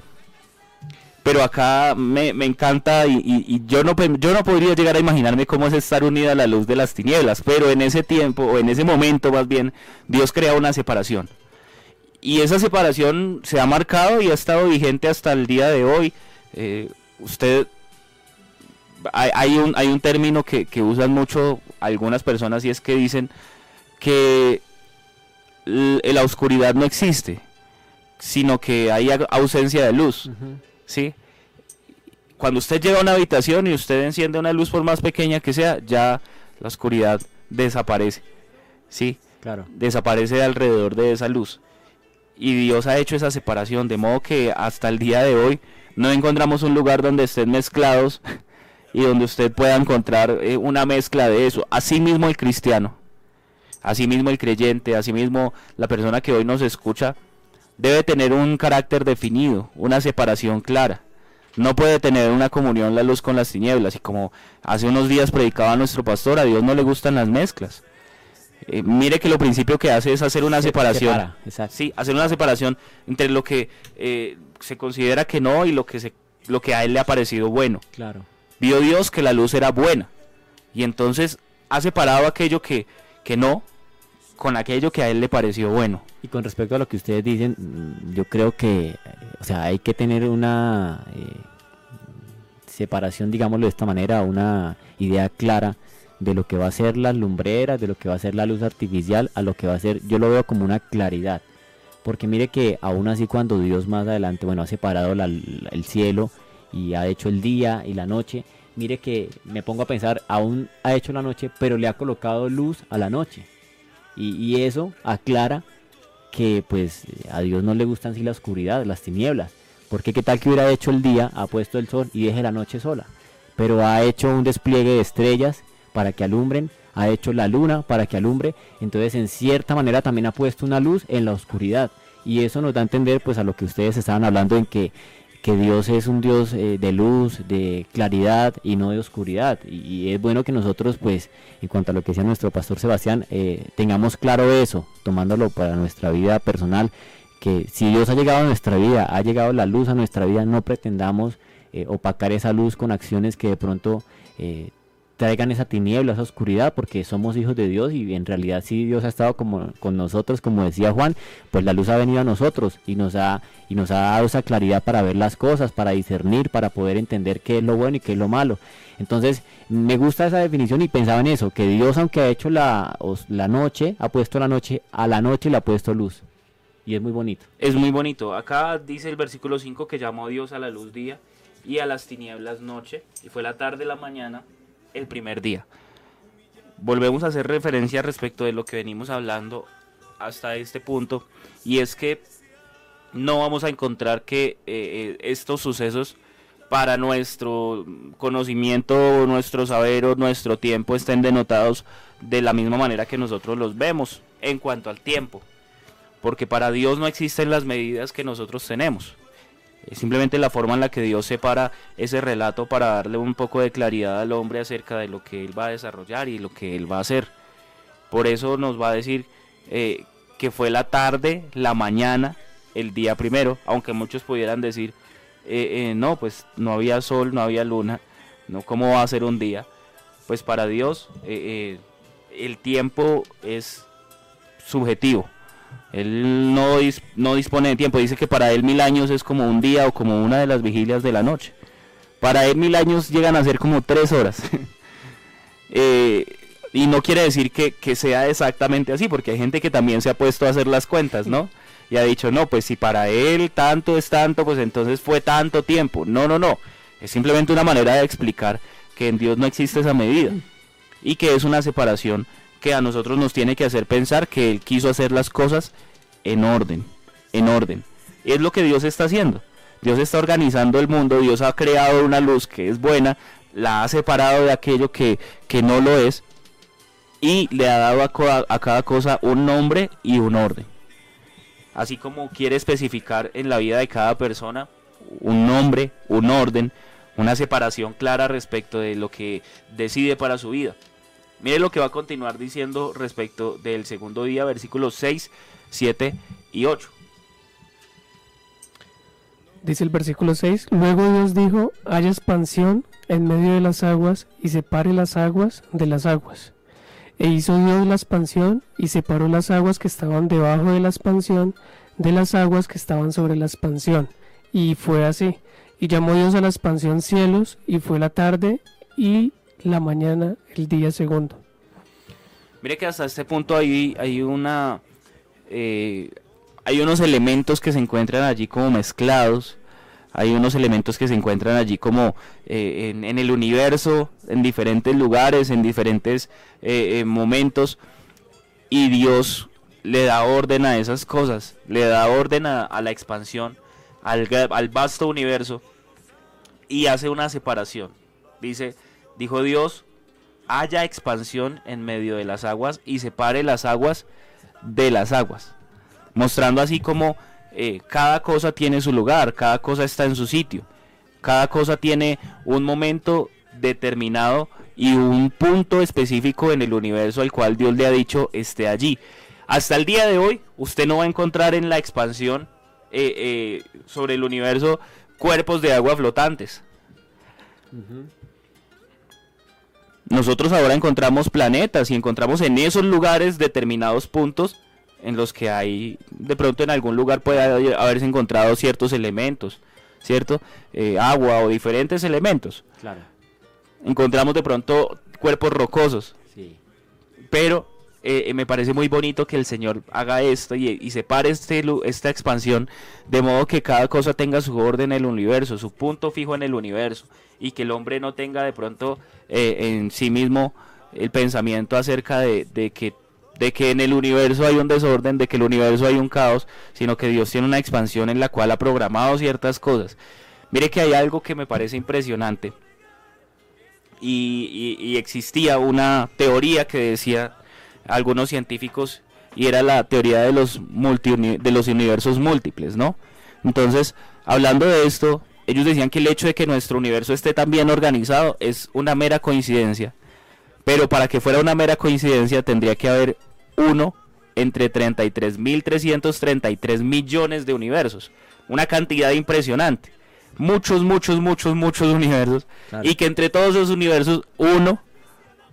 pero acá me, encanta y, yo, no, yo no podría llegar a imaginarme cómo es estar unida a la luz de las tinieblas, pero en ese tiempo, o en ese momento más bien, Dios crea una separación. Y esa separación se ha marcado y ha estado vigente hasta el día de hoy. Eh, usted, hay, un, hay un término que, usan mucho algunas personas y es que dicen que la oscuridad no existe, sino que hay ausencia de luz. ¿sí? Cuando usted llega a una habitación y usted enciende una luz por más pequeña que sea, ya la oscuridad desaparece, ¿sí? Claro. Desaparece alrededor de esa luz. Y Dios ha hecho esa separación, de modo que hasta el día de hoy no encontramos un lugar donde estén mezclados y donde usted pueda encontrar eh, una mezcla de eso. Asimismo el cristiano, asimismo el creyente, asimismo la persona que hoy nos escucha, debe tener un carácter definido, una separación clara. No puede tener una comunión la luz con las tinieblas. Y como hace unos días predicaba nuestro pastor, a Dios no le gustan las mezclas. Eh, mire que lo principio que hace es hacer una separación. sí, hacer una separación entre lo que eh, se considera que no y lo que, se, lo que a él le ha parecido bueno. Claro. Vio Dios que la luz era buena. Y entonces ha separado aquello que, que no con aquello que a él le pareció bueno. Y con respecto a lo que ustedes dicen, mm, yo creo que, o sea, hay que tener una eh, separación, digámoslo de esta manera, una idea clara de lo que va a ser las lumbreras, de lo que va a ser la luz artificial, a lo que va a ser, yo lo veo como una claridad. Porque mire que aún así cuando Dios más adelante, bueno, ha separado el cielo y ha hecho el día y la noche, mire que me pongo a pensar, aún ha hecho la noche, pero le ha colocado luz a la noche. Y, eso aclara que pues a Dios no le gustan así la oscuridad, las tinieblas. Porque qué tal que hubiera hecho el día, ha puesto el sol y deje la noche sola. Pero ha hecho un despliegue de estrellas para que alumbren, ha hecho la luna para que alumbre. Entonces en cierta manera también ha puesto una luz en la oscuridad. Y eso nos da a entender pues a lo que ustedes estaban hablando en que que Dios es un Dios eh, de luz, de claridad y no de oscuridad. Y, es bueno que nosotros, pues, en cuanto a lo que decía nuestro pastor Sebastián, eh, tengamos claro eso, tomándolo para nuestra vida personal, que si Dios ha llegado a nuestra vida, ha llegado la luz a nuestra vida, no pretendamos eh, opacar esa luz con acciones que de pronto traigan esa tiniebla, esa oscuridad, porque somos hijos de Dios y en realidad si Dios ha estado como, con nosotros, como decía Juan, pues la luz ha venido a nosotros y nos ha, y nos ha dado esa claridad para ver las cosas, para discernir, para poder entender qué es lo bueno y qué es lo malo. Entonces, me gusta esa definición y pensaba en eso, que Dios aunque ha hecho la, la noche, ha puesto la noche, a la noche le ha puesto luz. Y es muy bonito. Es muy bonito. Acá dice el versículo 5 que llamó Dios a la luz día y a las tinieblas noche, y fue la tarde la mañana el primer día. Volvemos a hacer referencia respecto de lo que venimos hablando hasta este punto y es que no vamos a encontrar que eh, eh, estos sucesos para nuestro conocimiento, nuestro saber o nuestro tiempo estén denotados de la misma manera que nosotros los vemos en cuanto al tiempo. Porque para Dios no existen las medidas que nosotros tenemos. Es simplemente la forma en la que Dios separa ese relato para darle un poco de claridad al hombre acerca de lo que él va a desarrollar y lo que él va a hacer. Por eso nos va a decir eh, que fue la tarde, la mañana, el día primero, aunque muchos pudieran decir, eh, eh, no, pues no había sol, no había luna, no, ¿cómo va a ser un día? Pues para Dios el tiempo es subjetivo, Él no, no dispone de tiempo. Dice que para él mil años es como un día o como una de las vigilias de la noche. Para él mil años llegan a ser como tres horas. Eh, y no quiere decir que, que, sea exactamente así, porque hay gente que también se ha puesto a hacer las cuentas, ¿no? Y ha dicho, no, pues si para él tanto es tanto, pues entonces fue tanto tiempo. No, no, no. Es simplemente una manera de explicar que en Dios no existe esa medida. Y que es una separación que a nosotros nos tiene que hacer pensar que Él quiso hacer las cosas en orden, en orden. Es lo que Dios está haciendo. Dios está organizando el mundo, Dios ha creado una luz que es buena, la ha separado de aquello que, que no lo es y le ha dado a cada cosa un nombre y un orden. Así como quiere especificar en la vida de cada persona un nombre, un orden, una separación clara respecto de lo que decide para su vida. Mire lo que va a continuar diciendo respecto del segundo día, versículos 6, 7 y 8. Dice el versículo 6, luego Dios dijo, haya expansión en medio de las aguas y separe las aguas de las aguas. E hizo Dios la expansión y separó las aguas que estaban debajo de la expansión de las aguas que estaban sobre la expansión. Y fue así. Y llamó Dios a la expansión cielos y fue la tarde y la mañana el día segundo. Mire que hasta este punto hay, hay una... Eh, hay unos elementos que se encuentran allí como mezclados, hay unos elementos que se encuentran allí como eh, en, el universo, en diferentes lugares, en diferentes eh, momentos, y Dios le da orden a esas cosas, le da orden a, la expansión, al, vasto universo, y hace una separación. Dice, dijo Dios, haya expansión en medio de las aguas y separe las aguas de las aguas mostrando así como eh, cada cosa tiene su lugar, cada cosa está en su sitio, cada cosa tiene un momento determinado y un punto específico en el universo al cual Dios le ha dicho esté allí. Hasta el día de hoy, usted no va a encontrar en la expansión eh, eh, sobre el universo cuerpos de agua flotantes. Nosotros ahora encontramos planetas y encontramos en esos lugares determinados puntos en los que hay, de pronto en algún lugar puede haberse encontrado ciertos elementos, ¿cierto? Eh, agua o diferentes elementos. Claro. Encontramos de pronto cuerpos rocosos. Sí. Pero eh, me parece muy bonito que el Señor haga esto y, separe este, esta expansión de modo que cada cosa tenga su orden en el universo, su punto fijo en el universo y que el hombre no tenga de pronto en sí mismo el pensamiento acerca de, que de que en el universo hay un desorden, de que el universo hay un caos, sino que Dios tiene una expansión en la cual ha programado ciertas cosas. Mire que hay algo que me parece impresionante. Y, existía una teoría que decía algunos científicos y era la teoría de los, multi, de los universos múltiples, ¿no? Entonces, hablando de esto, ellos decían que el hecho de que nuestro universo esté tan bien organizado es una mera coincidencia. Pero para que fuera una mera coincidencia tendría que haber uno entre 33.333 millones de universos. Una cantidad impresionante. Muchos, muchos, muchos, muchos universos. Y que entre todos esos universos, uno,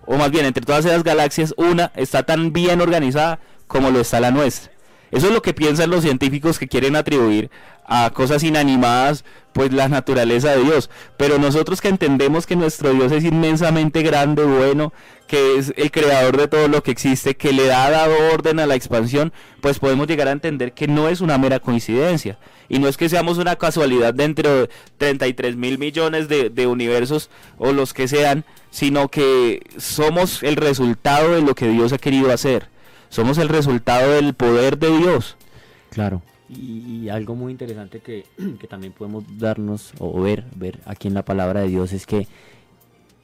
o más bien entre todas esas galaxias, una está tan bien organizada como lo está la nuestra. Eso es lo que piensan los científicos que quieren atribuir a cosas inanimadas, pues la naturaleza de Dios. Pero nosotros que entendemos que nuestro Dios es inmensamente grande, bueno, que es el creador de todo lo que existe, que le ha dado orden a la expansión, pues podemos llegar a entender que no es una mera coincidencia. Y no es que seamos una casualidad dentro de 33 mil millones de, de universos o los que sean, sino que somos el resultado de lo que Dios ha querido hacer. Somos el resultado del poder de Dios. Claro. Y, algo muy interesante que, también podemos darnos o ver, ver aquí en la palabra de Dios es que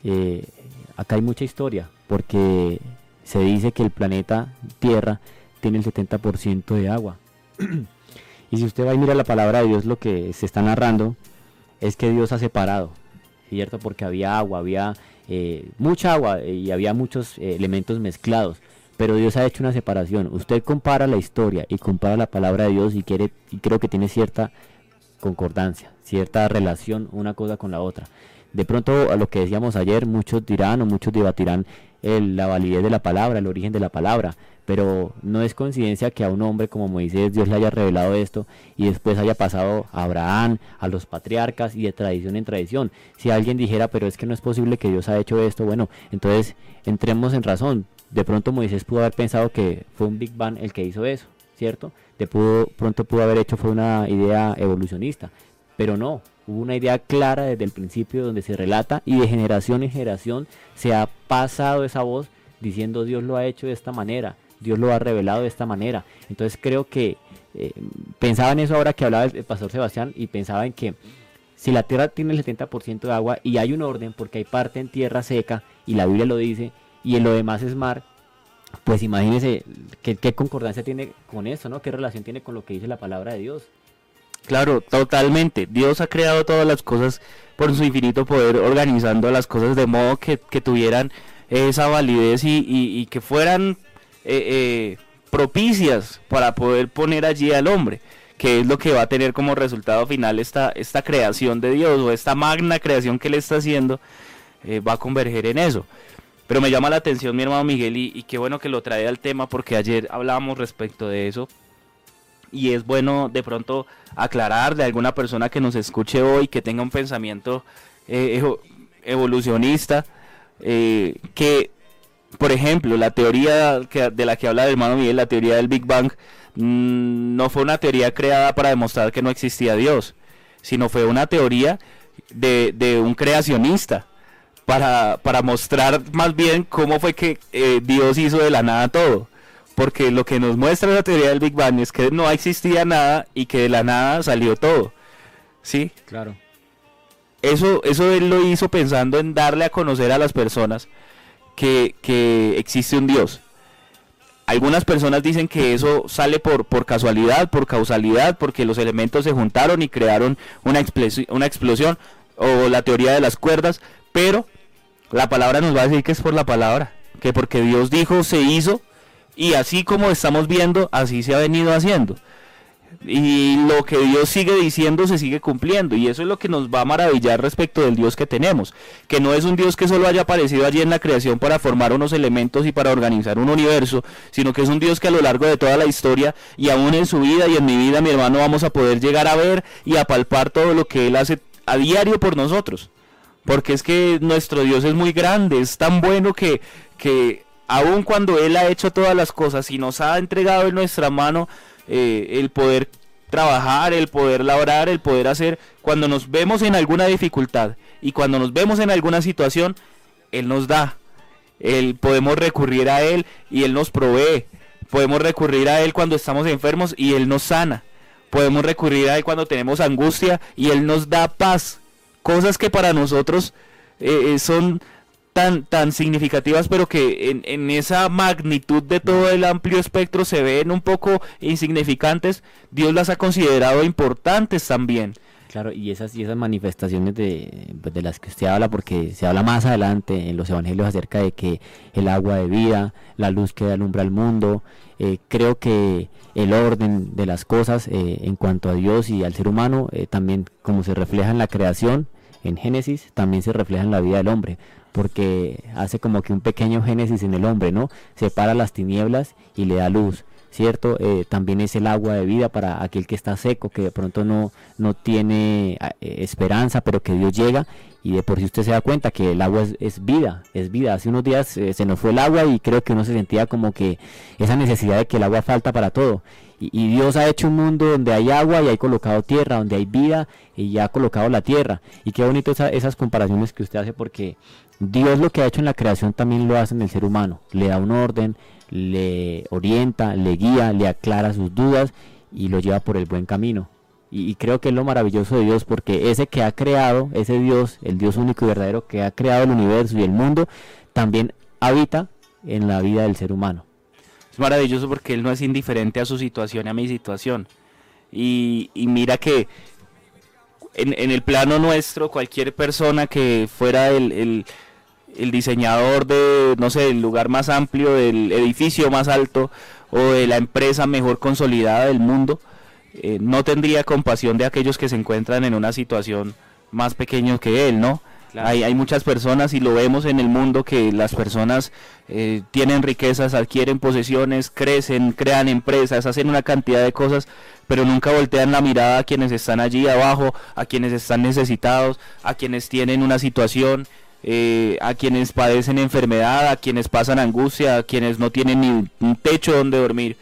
eh, acá hay mucha historia, porque se dice que el planeta Tierra tiene el 70% de agua. y si usted va y mira la palabra de Dios, lo que se está narrando es que Dios ha separado, ¿cierto? Porque había agua, había eh, mucha agua y había muchos eh, elementos mezclados pero Dios ha hecho una separación. Usted compara la historia y compara la palabra de Dios y quiere y creo que tiene cierta concordancia, cierta relación una cosa con la otra. De pronto, a lo que decíamos ayer, muchos dirán o muchos debatirán la validez de la palabra, el origen de la palabra, pero no es coincidencia que a un hombre como Moisés Dios le haya revelado esto y después haya pasado a Abraham, a los patriarcas y de tradición en tradición. Si alguien dijera, pero es que no es posible que Dios haya hecho esto, bueno, entonces entremos en razón. De pronto Moisés pudo haber pensado que fue un Big Bang el que hizo eso, ¿cierto? De pronto pudo haber hecho fue una idea evolucionista, pero no, hubo una idea clara desde el principio donde se relata y de generación en generación se ha pasado esa voz diciendo Dios lo ha hecho de esta manera, Dios lo ha revelado de esta manera. Entonces creo que eh, pensaba en eso ahora que hablaba el, pastor Sebastián y pensaba en que si la tierra tiene el 70% de agua y hay un orden porque hay parte en tierra seca y la Biblia lo dice y en lo demás es mar, pues imagínense qué, concordancia tiene con eso, ¿no? ¿Qué relación tiene con lo que dice la palabra de Dios? Claro, totalmente. Dios ha creado todas las cosas por su infinito poder, organizando las cosas de modo que, tuvieran esa validez y, que fueran eh, eh, propicias para poder poner allí al hombre, que es lo que va a tener como resultado final esta, esta creación de Dios o esta magna creación que él está haciendo, eh, va a converger en eso. Pero me llama la atención mi hermano Miguel y, qué bueno que lo trae al tema porque ayer hablábamos respecto de eso y es bueno de pronto aclararle a alguna persona que nos escuche hoy, que tenga un pensamiento eh, evolucionista, eh, que, por ejemplo, la teoría de la que habla el hermano Miguel, la teoría del Big Bang, mm, no fue una teoría creada para demostrar que no existía Dios, sino fue una teoría de, un creacionista. Para, para, mostrar más bien cómo fue que eh, Dios hizo de la nada todo porque lo que nos muestra la teoría del Big Bang es que no existía nada y que de la nada salió todo. ¿Sí? Claro. Eso, eso él lo hizo pensando en darle a conocer a las personas que, que existe un Dios. Algunas personas dicen que eso sale por, por casualidad, por causalidad, porque los elementos se juntaron y crearon una, una explosión o la teoría de las cuerdas, pero la palabra nos va a decir que es por la palabra, que porque Dios dijo se hizo y así como estamos viendo, así se ha venido haciendo. Y lo que Dios sigue diciendo se sigue cumpliendo. Y eso es lo que nos va a maravillar respecto del Dios que tenemos. Que no es un Dios que solo haya aparecido allí en la creación para formar unos elementos y para organizar un universo, sino que es un Dios que a lo largo de toda la historia y aún en su vida y en mi vida, mi hermano, vamos a poder llegar a ver y a palpar todo lo que Él hace a diario por nosotros. Porque es que nuestro Dios es muy grande, es tan bueno que, que aun cuando Él ha hecho todas las cosas y nos ha entregado en nuestra mano eh, el poder trabajar, el poder labrar, el poder hacer, cuando nos vemos en alguna dificultad y cuando nos vemos en alguna situación, Él nos da. Él, podemos recurrir a Él y Él nos provee. Podemos recurrir a Él cuando estamos enfermos y Él nos sana. Podemos recurrir a Él cuando tenemos angustia y Él nos da paz. Cosas que para nosotros eh, eh, son tan, tan significativas, pero que en, esa magnitud de todo el amplio espectro se ven un poco insignificantes, Dios las ha considerado importantes también. Claro, y esas, y esas manifestaciones de, pues, de las que usted habla, porque se habla más adelante en los evangelios acerca de que el agua de vida, la luz que alumbra al mundo, eh, creo que el orden de las cosas eh, en cuanto a Dios y al ser humano, también como se refleja en la creación, en Génesis, también se refleja en la vida del hombre porque hace como que un pequeño génesis en el hombre, ¿no? Separa las tinieblas y le da luz, ¿cierto? Eh, también es el agua de vida para aquel que está seco, que de pronto no, no tiene eh, esperanza, pero que Dios llega y de por si usted se da cuenta que el agua es, vida, es vida. Hace unos días eh, se nos fue el agua y creo que uno se sentía como que esa necesidad de que el agua falta para todo. Y, Dios ha hecho un mundo donde hay agua y ha colocado tierra, donde hay vida y ha colocado la tierra. Y qué bonito esas comparaciones que usted hace porque Dios lo que ha hecho en la creación también lo hace en el ser humano. Le da un orden, le orienta, le guía, le aclara sus dudas y lo lleva por el buen camino. Y, creo que es lo maravilloso de Dios porque ese que ha creado, ese Dios, el Dios único y verdadero que ha creado el universo y el mundo, también habita en la vida del ser humano. Es maravilloso porque Él no es indiferente a su situación y a mi situación. Y, mira que en, el plano nuestro, cualquier persona que fuera el el diseñador de, no sé, el lugar más amplio, del edificio más alto o de la empresa mejor consolidada del mundo, eh, no tendría compasión de aquellos que se encuentran en una situación más pequeño que él, ¿no? Hay, hay muchas personas y lo vemos en el mundo que las personas eh, tienen riquezas, adquieren posesiones, crecen, crean empresas, hacen una cantidad de cosas, pero nunca voltean la mirada a quienes están allí abajo, a quienes están necesitados, a quienes tienen una situación, eh, a quienes padecen enfermedad, a quienes pasan angustia, a quienes no tienen ni un techo donde dormir.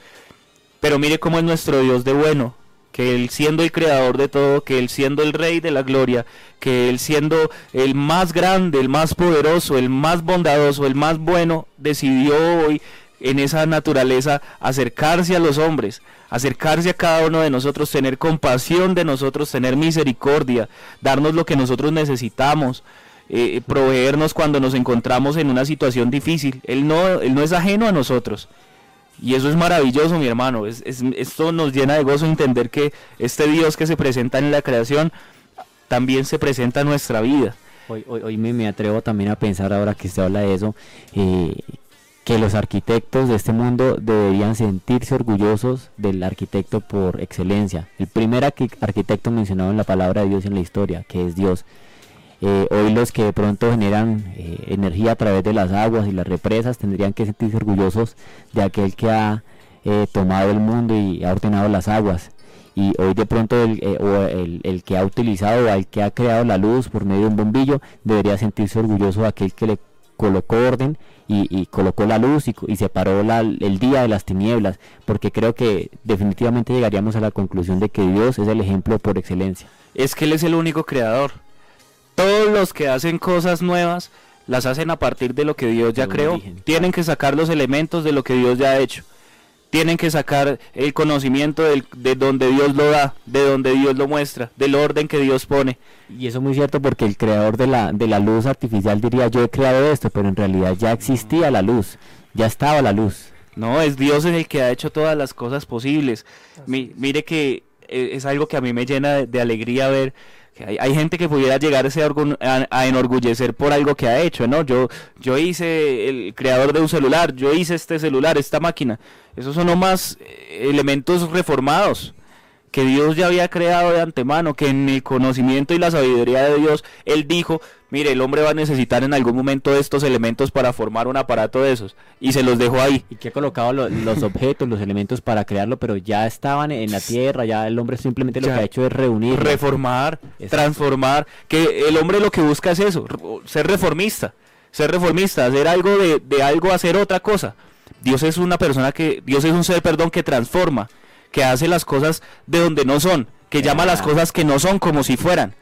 Pero mire cómo es nuestro Dios de bueno, que Él siendo el creador de todo, que Él siendo el rey de la gloria, que Él siendo el más grande, el más poderoso, el más bondadoso, el más bueno, decidió hoy en esa naturaleza acercarse a los hombres, acercarse a cada uno de nosotros, tener compasión de nosotros, tener misericordia, darnos lo que nosotros necesitamos. Eh, proveernos cuando nos encontramos en una situación difícil. Él no, él no es ajeno a nosotros. Y eso es maravilloso, mi hermano. Es, esto nos llena de gozo entender que este Dios que se presenta en la creación también se presenta en nuestra vida. Hoy, hoy, me, atrevo también a pensar, ahora que usted habla de eso, eh, que los arquitectos de este mundo deberían sentirse orgullosos del arquitecto por excelencia. El primer arquitecto mencionado en la palabra de Dios en la historia, que es Dios. Eh, hoy los que de pronto generan eh, energía a través de las aguas y las represas tendrían que sentirse orgullosos de aquel que ha eh, tomado el mundo y ha ordenado las aguas. Y hoy de pronto el, el, que ha utilizado o el que ha creado la luz por medio de un bombillo debería sentirse orgulloso de aquel que le colocó orden y, colocó la luz y, separó el día de las tinieblas, porque creo que definitivamente llegaríamos a la conclusión de que Dios es el ejemplo por excelencia. Es que Él es el único creador. Todos los que hacen cosas nuevas las hacen a partir de lo que Dios ya creó. Tienen que sacar los elementos de lo que Dios ya ha hecho. Tienen que sacar el conocimiento de donde Dios lo da, de donde Dios lo muestra, del orden que Dios pone. Y eso es muy cierto porque el creador de la, de la luz artificial diría yo he creado esto, pero en realidad ya existía la luz, ya estaba la luz. No, es Dios el que ha hecho todas las cosas posibles. mire que eh, es algo que a mí me llena de alegría ver hay, gente que pudiera llegar a, a, enorgullecer por algo que ha hecho, ¿no? Yo, yo hice el creador de un celular, yo hice este celular, esta máquina. Esos son nomás eh, elementos reformados que Dios ya había creado de antemano, que en el conocimiento y la sabiduría de Dios, Él dijo, mire, el hombre va a necesitar en algún momento estos elementos para formar un aparato de esos, y se los dejó ahí. Y que ha colocado los objetos, los elementos para crearlo, pero ya estaban en la tierra, ya el hombre simplemente lo que ha hecho es reunir. Reformar, transformar, que el hombre lo que busca es eso, ser reformista, ser reformista, hacer algo de, de algo, hacer otra cosa. Dios es una persona que, Dios es un ser, perdón, que transforma que hace las cosas de donde no son, que llama las cosas que no son como si fueran,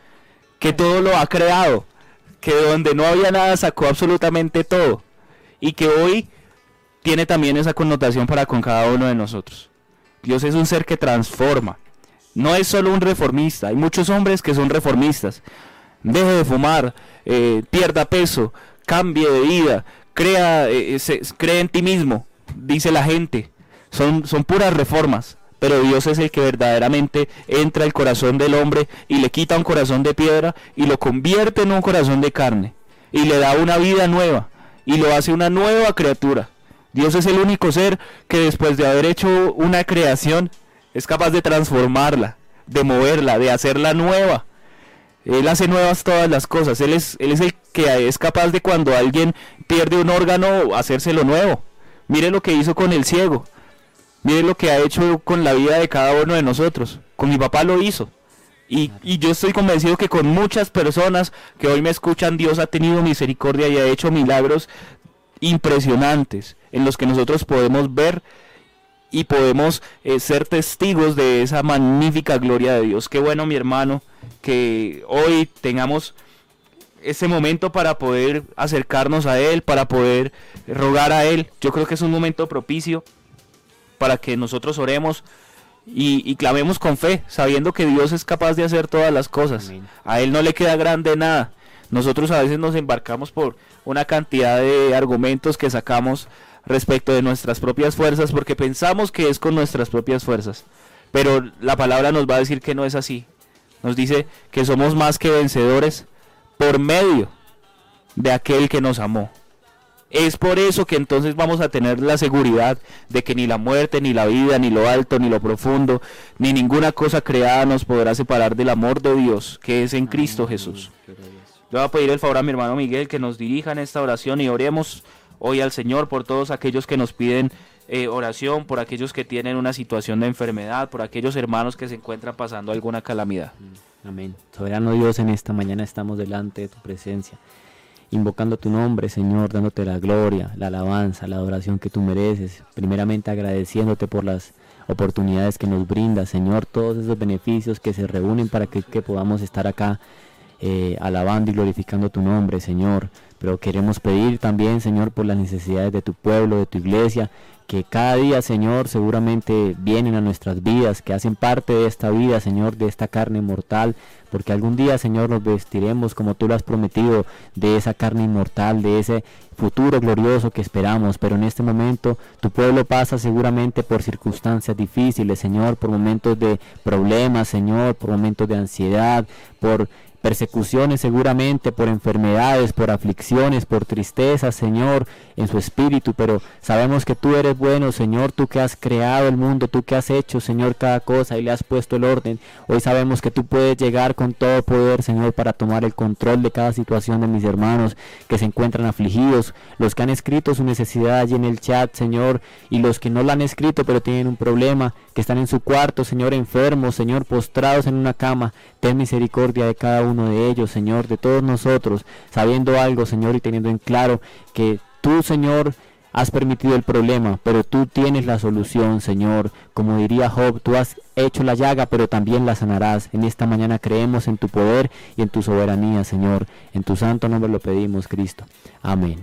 que todo lo ha creado, que de donde no había nada sacó absolutamente todo y que hoy tiene también esa connotación para con cada uno de nosotros. Dios es un ser que transforma, no es solo un reformista, hay muchos hombres que son reformistas. Deje de fumar, eh, pierda peso, cambie de vida, crea, eh, cree en ti mismo, dice la gente. Son, son puras reformas pero Dios es el que verdaderamente entra al corazón del hombre y le quita un corazón de piedra y lo convierte en un corazón de carne y le da una vida nueva y lo hace una nueva criatura. Dios es el único ser que después de haber hecho una creación es capaz de transformarla, de moverla, de hacerla nueva. Él hace nuevas todas las cosas. Él es, el que es capaz de cuando alguien pierde un órgano hacérselo nuevo. Mire lo que hizo con el ciego. Mire lo que ha hecho con la vida de cada uno de nosotros. Con mi papá lo hizo. Y, yo estoy convencido que con muchas personas que hoy me escuchan, Dios ha tenido misericordia y ha hecho milagros impresionantes en los que nosotros podemos ver y podemos eh, ser testigos de esa magnífica gloria de Dios. Qué bueno, mi hermano, que hoy tengamos ese momento para poder acercarnos a Él, para poder rogar a Él. Yo creo que es un momento propicio para que nosotros oremos y, clamemos con fe, sabiendo que Dios es capaz de hacer todas las cosas. A Él no le queda grande nada. Nosotros a veces nos embarcamos por una cantidad de argumentos que sacamos respecto de nuestras propias fuerzas porque pensamos que es con nuestras propias fuerzas. Pero la palabra nos va a decir que no es así. Nos dice que somos más que vencedores por medio de aquel que nos amó. Es por eso que entonces vamos a tener la seguridad de que ni la muerte, ni la vida, ni lo alto, ni lo profundo, ni ninguna cosa creada nos podrá separar del amor de Dios que es en Cristo Jesús. Le voy a pedir el favor a mi hermano Miguel que nos dirija en esta oración y oremos hoy al Señor por todos aquellos que nos piden eh, oración, por aquellos que tienen una situación de enfermedad, por aquellos hermanos que se encuentran pasando alguna calamidad. Amén. Soberano Dios, en esta mañana estamos delante de tu presencia, invocando tu nombre, Señor, dándote la gloria, la alabanza, la adoración que tú mereces. Primeramente agradeciéndote por las oportunidades que nos brinda, Señor, todos esos beneficios que se reúnen para que, que podamos estar acá eh, alabando y glorificando tu nombre, Señor. Pero queremos pedir también, Señor, por las necesidades de tu pueblo, de tu iglesia, que cada día, Señor, seguramente vienen a nuestras vidas, que hacen parte de esta vida, Señor, de esta carne mortal, porque algún día, Señor, nos vestiremos como tú lo has prometido, de esa carne inmortal, de ese futuro glorioso que esperamos, pero en este momento tu pueblo pasa seguramente por circunstancias difíciles, Señor, por momentos de problemas, Señor, por momentos de ansiedad, por persecuciones seguramente por enfermedades, por aflicciones, por tristeza, Señor, en su espíritu, pero sabemos que tú eres bueno, Señor, tú que has creado el mundo, tú que has hecho, Señor, cada cosa y le has puesto el orden. Hoy sabemos que tú puedes llegar con todo poder, Señor, para tomar el control de cada situación de mis hermanos que se encuentran afligidos, los que han escrito su necesidad allí en el chat, Señor, y los que no la han escrito pero tienen un problema, que están en su cuarto, Señor, enfermos, Señor, postrados en una cama. Ten misericordia de cada uno de ellos, Señor, de todos nosotros, sabiendo algo, Señor, y teniendo en claro que tú, Señor, has permitido el problema, pero tú tienes la solución, Señor. Como diría Job, tú has hecho la llaga, pero también la sanarás. En esta mañana creemos en tu poder y en tu soberanía, Señor. En tu santo nombre lo pedimos, Cristo. Amén.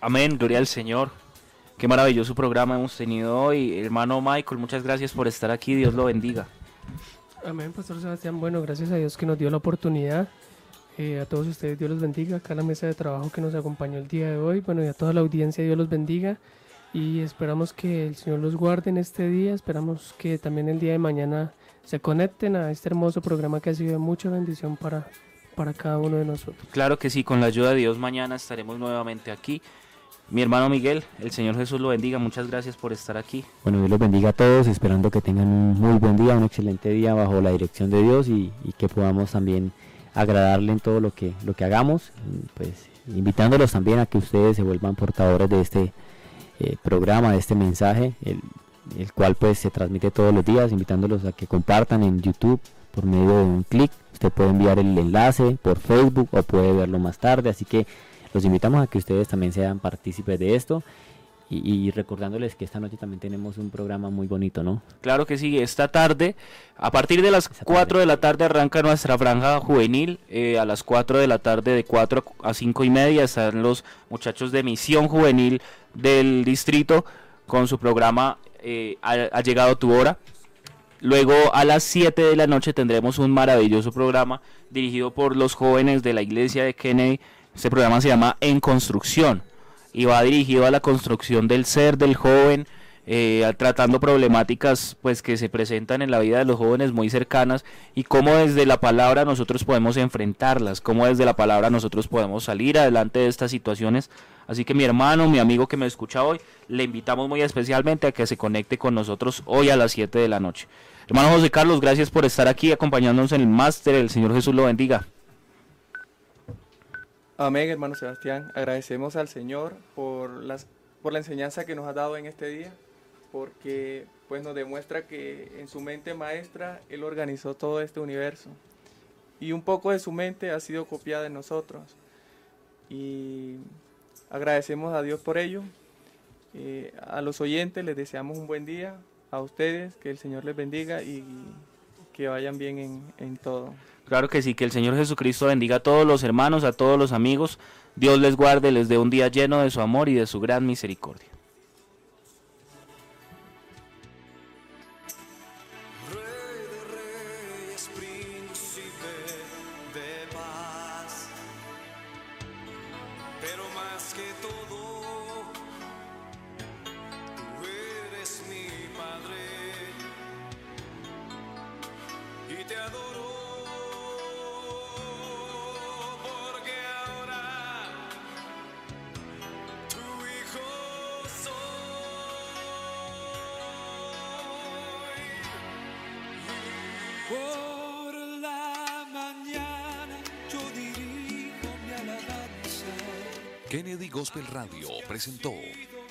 Amén, gloria al Señor. Qué maravilloso programa hemos tenido hoy. Hermano Michael, muchas gracias por estar aquí. Dios lo bendiga. Amén, Pastor Sebastián. Bueno, gracias a Dios que nos dio la oportunidad. Eh, a todos ustedes, Dios los bendiga. Acá la mesa de trabajo que nos acompañó el día de hoy. Bueno, y a toda la audiencia, Dios los bendiga. Y esperamos que el Señor los guarde en este día. Esperamos que también el día de mañana se conecten a este hermoso programa que ha sido de mucha bendición para, para cada uno de nosotros. Claro que sí, con la ayuda de Dios mañana estaremos nuevamente aquí. Mi hermano Miguel, el Señor Jesús lo bendiga. Muchas gracias por estar aquí. Bueno, Dios los bendiga a todos, esperando que tengan un muy buen día, un excelente día bajo la dirección de Dios y, que podamos también agradarle en todo lo que, lo que hagamos. Pues invitándolos también a que ustedes se vuelvan portadores de este eh, programa, de este mensaje, el, el cual pues se transmite todos los días, invitándolos a que compartan en YouTube por medio de un clic. Usted puede enviar el enlace por Facebook o puede verlo más tarde, así que los invitamos a que ustedes también sean partícipes de esto. Y, y, recordándoles que esta noche también tenemos un programa muy bonito, ¿no? Claro que sí, esta tarde, a partir de las 4 de la tarde arranca nuestra franja juvenil, eh, a las 4 de la tarde de 4 a 5 y media están los muchachos de misión juvenil del distrito con su programa eh, ha, ha llegado tu hora. Luego a las 7 de la noche tendremos un maravilloso programa dirigido por los jóvenes de la iglesia de Kennedy. Este programa se llama En Construcción y va dirigido a la construcción del ser del joven, eh, tratando problemáticas pues que se presentan en la vida de los jóvenes muy cercanas y cómo desde la palabra nosotros podemos enfrentarlas, cómo desde la palabra nosotros podemos salir adelante de estas situaciones. Así que mi hermano, mi amigo que me escucha hoy, le invitamos muy especialmente a que se conecte con nosotros hoy a las 7 de la noche. Hermano José Carlos, gracias por estar aquí acompañándonos en el máster. El Señor Jesús lo bendiga. Amén, hermano Sebastián. Agradecemos al Señor por, las, por la enseñanza que nos ha dado en este día, porque pues nos demuestra que en su mente maestra Él organizó todo este universo. Y un poco de su mente ha sido copiada en nosotros. Y agradecemos a Dios por ello. Eh, a los oyentes les deseamos un buen día. A ustedes, que el Señor les bendiga y que vayan bien en, todo. Claro que sí, que el Señor Jesucristo bendiga a todos los hermanos, a todos los amigos. Dios les guarde, les dé un día lleno de su amor y de su gran misericordia. Presentó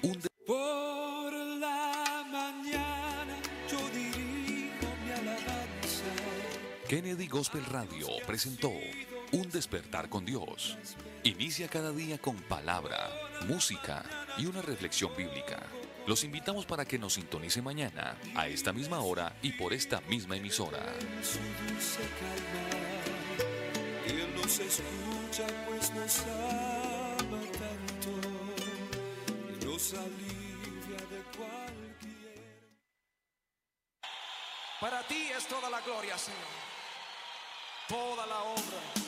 un de- Por la mañana yo dirijo mi alabanza. Kennedy Gospel Radio presentó Un despertar con Dios. Inicia cada día con palabra, música y una reflexión bíblica. Los invitamos para que nos sintonice mañana a esta misma hora y por esta misma emisora. Él nos escucha, pues nos ti es toda la gloria, Señor. Toda la obra.